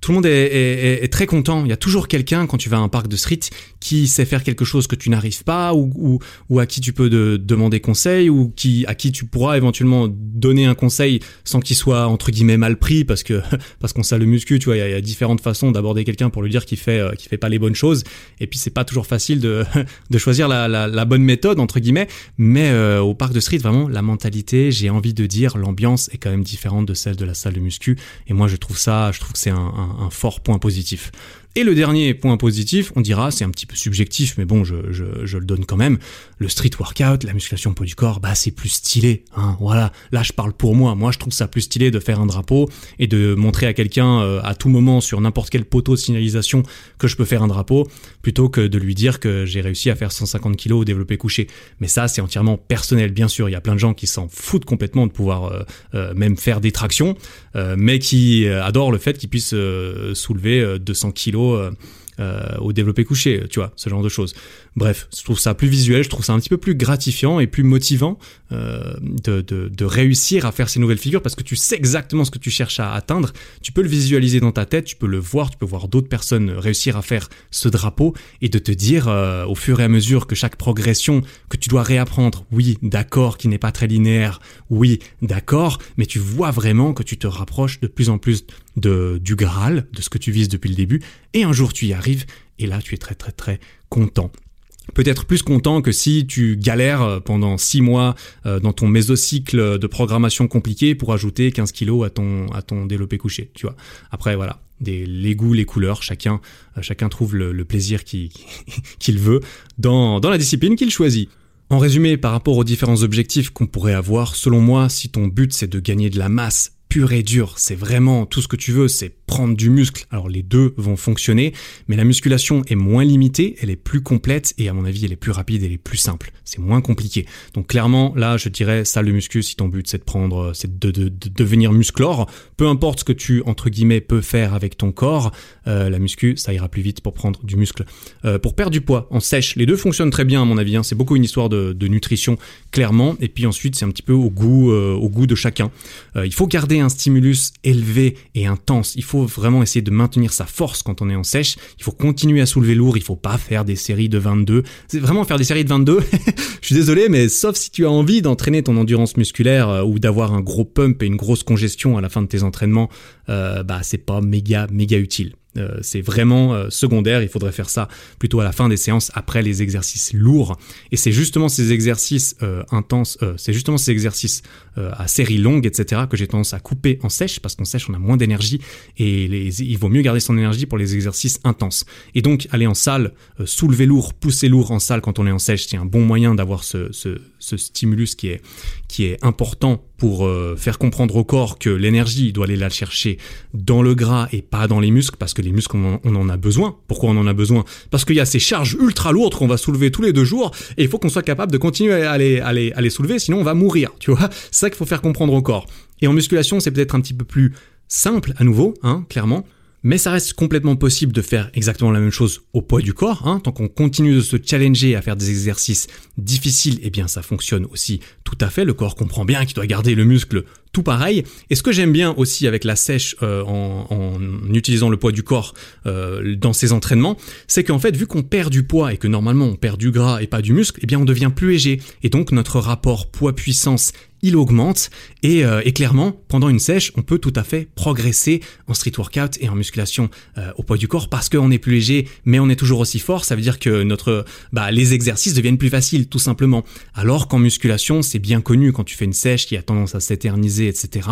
tout le monde est, très content. Il y a toujours quelqu'un quand tu vas à un parc de street qui sait faire quelque chose que tu n'arrives pas ou, ou, à qui tu peux demander conseil ou qui à qui tu pourras éventuellement donner un conseil sans qu'il soit entre guillemets mal pris parce que [LAUGHS] parce qu'on le muscu. Tu vois, il y, a, différentes façons d'aborder quelqu'un pour lui dire qu'il fait euh, qu'il fait pas les bonnes choses. Et puis c'est pas toujours facile de, [LAUGHS] de choisir la, la, bonne méthode entre guillemets. Mais euh, au parc de street, vraiment la mentalité, j'ai envie de dire, l'ambiance est quand même différente de celle de la salle de muscu. Et moi je trouve ça, je trouve que c'est un un, fort point positif. Et le dernier point positif, on dira, c'est un petit peu subjectif, mais bon, je, je, le donne quand même. Le street workout, la musculation poids du corps, bah c'est plus stylé. Hein, voilà, là je parle pour moi. Moi je trouve ça plus stylé de faire un drapeau et de montrer à quelqu'un euh, à tout moment sur n'importe quel poteau de signalisation que je peux faire un drapeau, plutôt que de lui dire que j'ai réussi à faire 150 kilos au développé couché. Mais ça c'est entièrement personnel, bien sûr. Il y a plein de gens qui s'en foutent complètement de pouvoir euh, euh, même faire des tractions, mais qui adorent le fait qu'ils puissent soulever 200 kilos euh, euh, au développé couché, tu vois, ce genre de choses. Bref, je trouve ça plus visuel, je trouve ça un petit peu plus gratifiant et plus motivant euh, de, réussir à faire ces nouvelles figures parce que tu sais exactement ce que tu cherches à atteindre, tu peux le visualiser dans ta tête, tu peux le voir, tu peux voir d'autres personnes réussir à faire ce drapeau et de te dire au fur et à mesure que chaque progression que tu dois réapprendre, oui, d'accord, qui n'est pas très linéaire, oui, d'accord, mais tu vois vraiment que tu te rapproches de plus en plus du Graal, de ce que tu vises depuis le début, et un jour tu y arrives, et là tu es très très très content peut-être plus content que si tu galères euh, pendant six mois euh, dans ton mésocycle de programmation compliqué pour ajouter 15 kilos à ton à ton développé couché tu vois. Après voilà. Les goûts les couleurs chacun euh, chacun trouve le, plaisir [LAUGHS] qu'il veut dans la discipline qu'il choisit. En résumé, par rapport aux différents objectifs qu'on pourrait avoir, selon moi, si ton but c'est de gagner de la masse pure et dure, c'est vraiment tout ce que tu veux, c'est prendre du muscle. Alors les deux vont fonctionner, mais la musculation est moins limitée, elle est plus complète et à mon avis elle est plus rapide, elle est plus simple. C'est moins compliqué. Donc clairement là je dirais salle de muscu si ton but c'est de prendre, c'est de, de, de, devenir musclore. Peu importe ce que tu entre guillemets peux faire avec ton corps, euh, la muscu ça ira plus vite pour prendre du muscle. Euh, pour perdre du poids en sèche, les deux fonctionnent très bien à mon avis. Hein. C'est beaucoup une histoire de, nutrition clairement et puis ensuite c'est un petit peu au goût, euh, au goût de chacun. Il faut garder un stimulus élevé et intense. Il faut vraiment essayer de maintenir sa force quand on est en sèche. Il faut continuer à soulever lourd. Il faut pas faire des séries de 22. C'est vraiment faire des séries de 22. [LAUGHS] Je suis désolé, mais sauf si tu as envie d'entraîner ton endurance musculaire euh, ou d'avoir un gros pump et une grosse congestion à la fin de tes entraînements, euh, bah c'est pas méga méga utile. Euh, c'est vraiment euh, secondaire, il faudrait faire ça plutôt à la fin des séances, après les exercices lourds. Et c'est justement ces exercices euh, intenses, c'est justement ces exercices à série longue, etc., que j'ai tendance à couper en sèche, parce qu'en sèche on a moins d'énergie, et il vaut mieux garder son énergie pour les exercices intenses. Et donc aller en salle, soulever lourd, pousser lourd en salle quand on est en sèche, c'est un bon moyen d'avoir ce, stimulus qui est important pour faire comprendre au corps que l'énergie doit aller la chercher dans le gras et pas dans les muscles, parce que les muscles, on, en a besoin. Pourquoi on en a besoin? Parce qu'il y a ces charges ultra lourdes qu'on va soulever tous les deux jours, et il faut qu'on soit capable de continuer à les, à les, à les soulever, sinon on va mourir, tu vois C'est ça qu'il faut faire comprendre au corps. Et en musculation, c'est peut-être un petit peu plus simple à nouveau, hein, clairement. Mais ça reste complètement possible de faire exactement la même chose au poids du corps. Hein. Tant qu'on continue de se challenger à faire des exercices difficiles, eh bien ça fonctionne aussi tout à fait. Le corps comprend bien qu'il doit garder le muscle tout pareil. Et ce que j'aime bien aussi avec la sèche euh, en, utilisant le poids du corps euh, dans ses entraînements, c'est qu'en fait, vu qu'on perd du poids et que normalement on perd du gras et pas du muscle, eh bien on devient plus léger. Et donc notre rapport poids-puissance il augmente et, euh, et, clairement pendant une sèche on peut tout à fait progresser en street workout et en musculation au poids du corps parce qu'on est plus léger mais on est toujours aussi fort. Ça veut dire que notre bah, les exercices deviennent plus faciles tout simplement. Alors qu'en musculation c'est bien connu quand tu fais une sèche qui a tendance à s'éterniser etc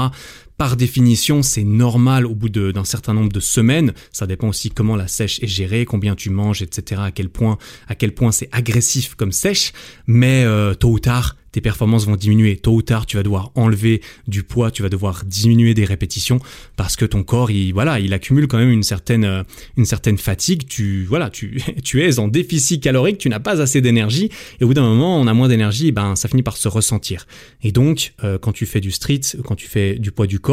par définition, c'est normal au bout d'un certain nombre de semaines. Ça dépend aussi comment la sèche est gérée, combien tu manges, etc. À quel point, à quel point c'est agressif comme sèche. Mais euh, tôt ou tard, tes performances vont diminuer. Tôt ou tard, tu vas devoir enlever du poids, tu vas devoir diminuer des répétitions parce que ton corps, il voilà, il accumule quand même une certaine euh, une certaine fatigue. Tu voilà, tu [LAUGHS] tu es en déficit calorique, tu n'as pas assez d'énergie et au bout d'un moment, on a moins d'énergie, ben ça finit par se ressentir. Et donc, euh, quand tu fais du street, quand tu fais du poids du corps,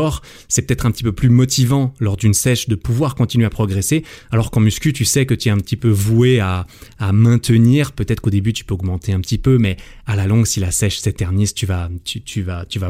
c'est peut-être un petit peu plus motivant lors d'une sèche de pouvoir continuer à progresser, alors qu'en muscu, tu sais que tu es un petit peu voué à maintenir. Peut-être qu'au début, tu peux augmenter un petit peu, mais à la longue, si la sèche s'éternise, tu vas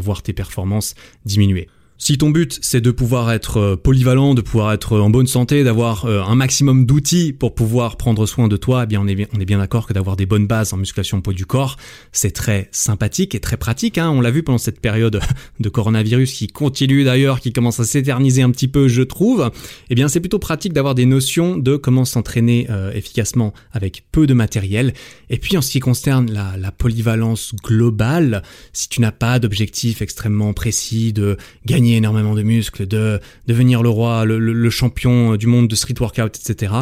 voir tes performances diminuer. Si ton but c'est de pouvoir être euh, polyvalent, de pouvoir être en bonne santé, d'avoir euh, un maximum d'outils pour pouvoir prendre soin de toi, eh bien on est bien, d'accord que d'avoir des bonnes bases en musculation poids du corps, c'est très sympathique et très pratique. Hein. On l'a vu pendant cette période [LAUGHS] de coronavirus qui continue d'ailleurs, qui commence à s'éterniser un petit peu, je trouve. Eh bien c'est plutôt pratique d'avoir des notions de comment s'entraîner euh, efficacement avec peu de matériel. Et puis en ce qui concerne la polyvalence globale, si tu n'as pas d'objectif extrêmement précis de gagner énormément de muscles, de devenir le roi, le, champion du monde de street workout, etc.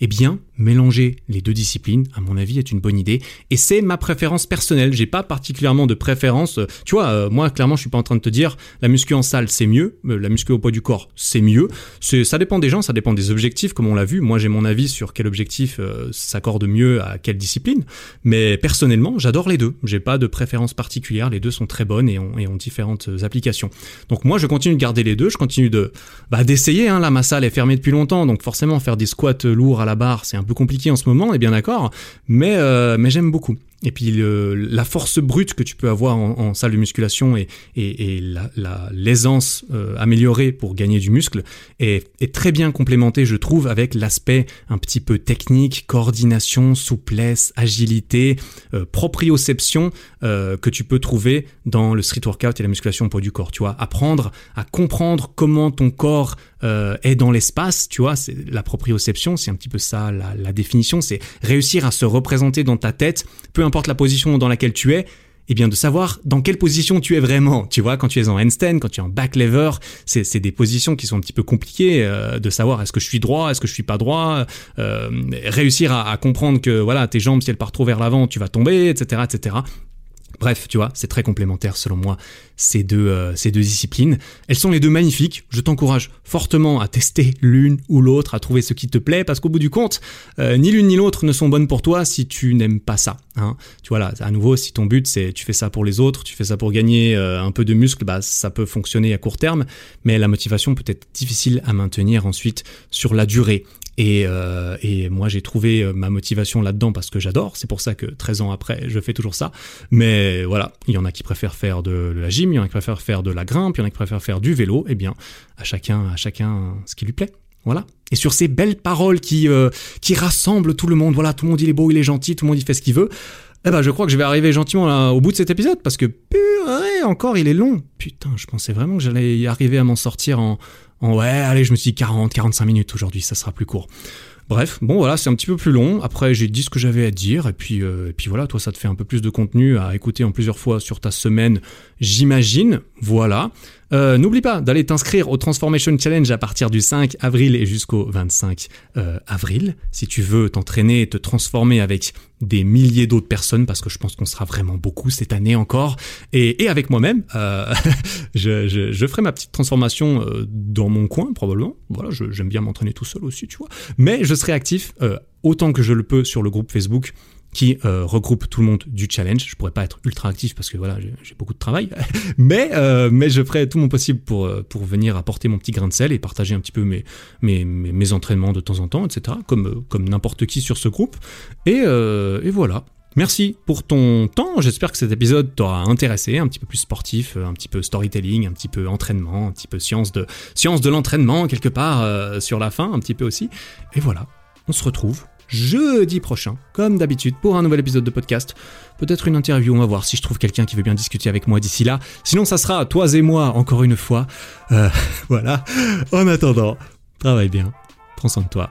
Eh bien, mélanger les deux disciplines, à mon avis, est une bonne idée. Et c'est ma préférence personnelle. J'ai pas particulièrement de préférence. Tu vois, euh, moi, clairement, je suis pas en train de te dire la muscu en salle, c'est mieux. Euh, la muscu au poids du corps, c'est mieux. C'est, ça dépend des gens, ça dépend des objectifs, comme on l'a vu. Moi, j'ai mon avis sur quel objectif euh, s'accorde mieux à quelle discipline. Mais personnellement, j'adore les deux. J'ai pas de préférence particulière. Les deux sont très bonnes et ont, et ont différentes applications. Donc moi, je continue de garder les deux. Je continue de, bah, d'essayer. Hein. Là, ma salle est fermée depuis longtemps, donc forcément, faire des squats lourds à la barre, c'est un peu compliqué en ce moment, on est bien d'accord, mais, euh, mais j'aime beaucoup. Et puis la force brute que tu peux avoir en, salle de musculation et, et, la, l'aisance euh, améliorée pour gagner du muscle est, très bien complémentée, je trouve, avec l'aspect un petit peu technique, coordination, souplesse, agilité, euh, proprioception euh, que tu peux trouver dans le street workout et la musculation poids du corps. Tu vois, apprendre à comprendre comment ton corps est dans l'espace, tu vois, c'est la proprioception, c'est un petit peu ça la, la définition, c'est réussir à se représenter dans ta tête, peu importe la position dans laquelle tu es, eh bien de savoir dans quelle position tu es vraiment. Tu vois, quand tu es en handstand, quand tu es en back lever, c'est des positions qui sont un petit peu compliquées euh, de savoir est-ce que je suis droit, est-ce que je suis pas droit, euh, réussir à, à, comprendre que voilà tes jambes si elles partent trop vers l'avant, tu vas tomber, etc., etc. Bref, tu vois, c'est très complémentaire selon moi ces deux, euh, ces deux disciplines. Elles sont les deux magnifiques. Je t'encourage fortement à tester l'une ou l'autre, à trouver ce qui te plaît, parce qu'au bout du compte, euh, ni l'une ni l'autre ne sont bonnes pour toi si tu n'aimes pas ça. Hein. Tu vois là, à nouveau, si ton but c'est tu fais ça pour les autres, tu fais ça pour gagner euh, un peu de muscle, bah ça peut fonctionner à court terme, mais la motivation peut être difficile à maintenir ensuite sur la durée. Et, euh, et, moi, j'ai trouvé ma motivation là-dedans parce que j'adore. C'est pour ça que 13 ans après, je fais toujours ça. Mais voilà, il y en a qui préfèrent faire de la gym, il y en a qui préfèrent faire de la grimpe, il y en a qui préfèrent faire du vélo, eh bien, à chacun, à chacun ce qui lui plaît. Voilà. Et sur ces belles paroles qui, euh, qui rassemblent tout le monde, voilà, tout le monde il est beau, il est gentil, tout le monde il fait ce qu'il veut. Eh ben, je crois que je vais arriver gentiment au bout de cet épisode parce que purée, encore il est long. Putain, je pensais vraiment que j'allais y arriver à m'en sortir en ouais, allez, je me suis dit 40, 45 minutes aujourd'hui, ça sera plus court. Bref, bon voilà, c'est un petit peu plus long. Après, j'ai dit ce que j'avais à dire, et puis, euh, et puis voilà, toi, ça te fait un peu plus de contenu à écouter en plusieurs fois sur ta semaine, j'imagine. Voilà. Euh, n'oublie pas d'aller t'inscrire au Transformation Challenge à partir du 5 avril et jusqu'au 25 euh, avril. Si tu veux t'entraîner et te transformer avec des milliers d'autres personnes, parce que je pense qu'on sera vraiment beaucoup cette année encore, et, avec moi-même, euh, [LAUGHS] je, ferai ma petite transformation dans mon coin probablement. Voilà, j'aime bien m'entraîner tout seul aussi, tu vois. Mais je serai actif autant que je le peux sur le groupe Facebook qui euh, regroupe tout le monde du challenge. Je pourrais pas être ultra actif parce que voilà, j'ai beaucoup de travail, [LAUGHS] mais euh, mais je ferai tout mon possible pour euh, pour venir apporter mon petit grain de sel et partager un petit peu mes mes, mes, entraînements de temps en temps, etc. Comme comme n'importe qui sur ce groupe. Et et voilà. Merci pour ton temps. J'espère que cet épisode t'aura intéressé, un petit peu plus sportif, un petit peu storytelling, un petit peu entraînement, un petit peu science de science de l'entraînement quelque part sur la fin, un petit peu aussi. Et voilà, on se retrouve jeudi prochain, comme d'habitude, pour un nouvel épisode de podcast. Peut-être une interview, on va voir si je trouve quelqu'un qui veut bien discuter avec moi d'ici là. Sinon, ça sera toi et moi, encore une fois. Euh, [LAUGHS] voilà. En attendant, travaille bien, prends soin de toi.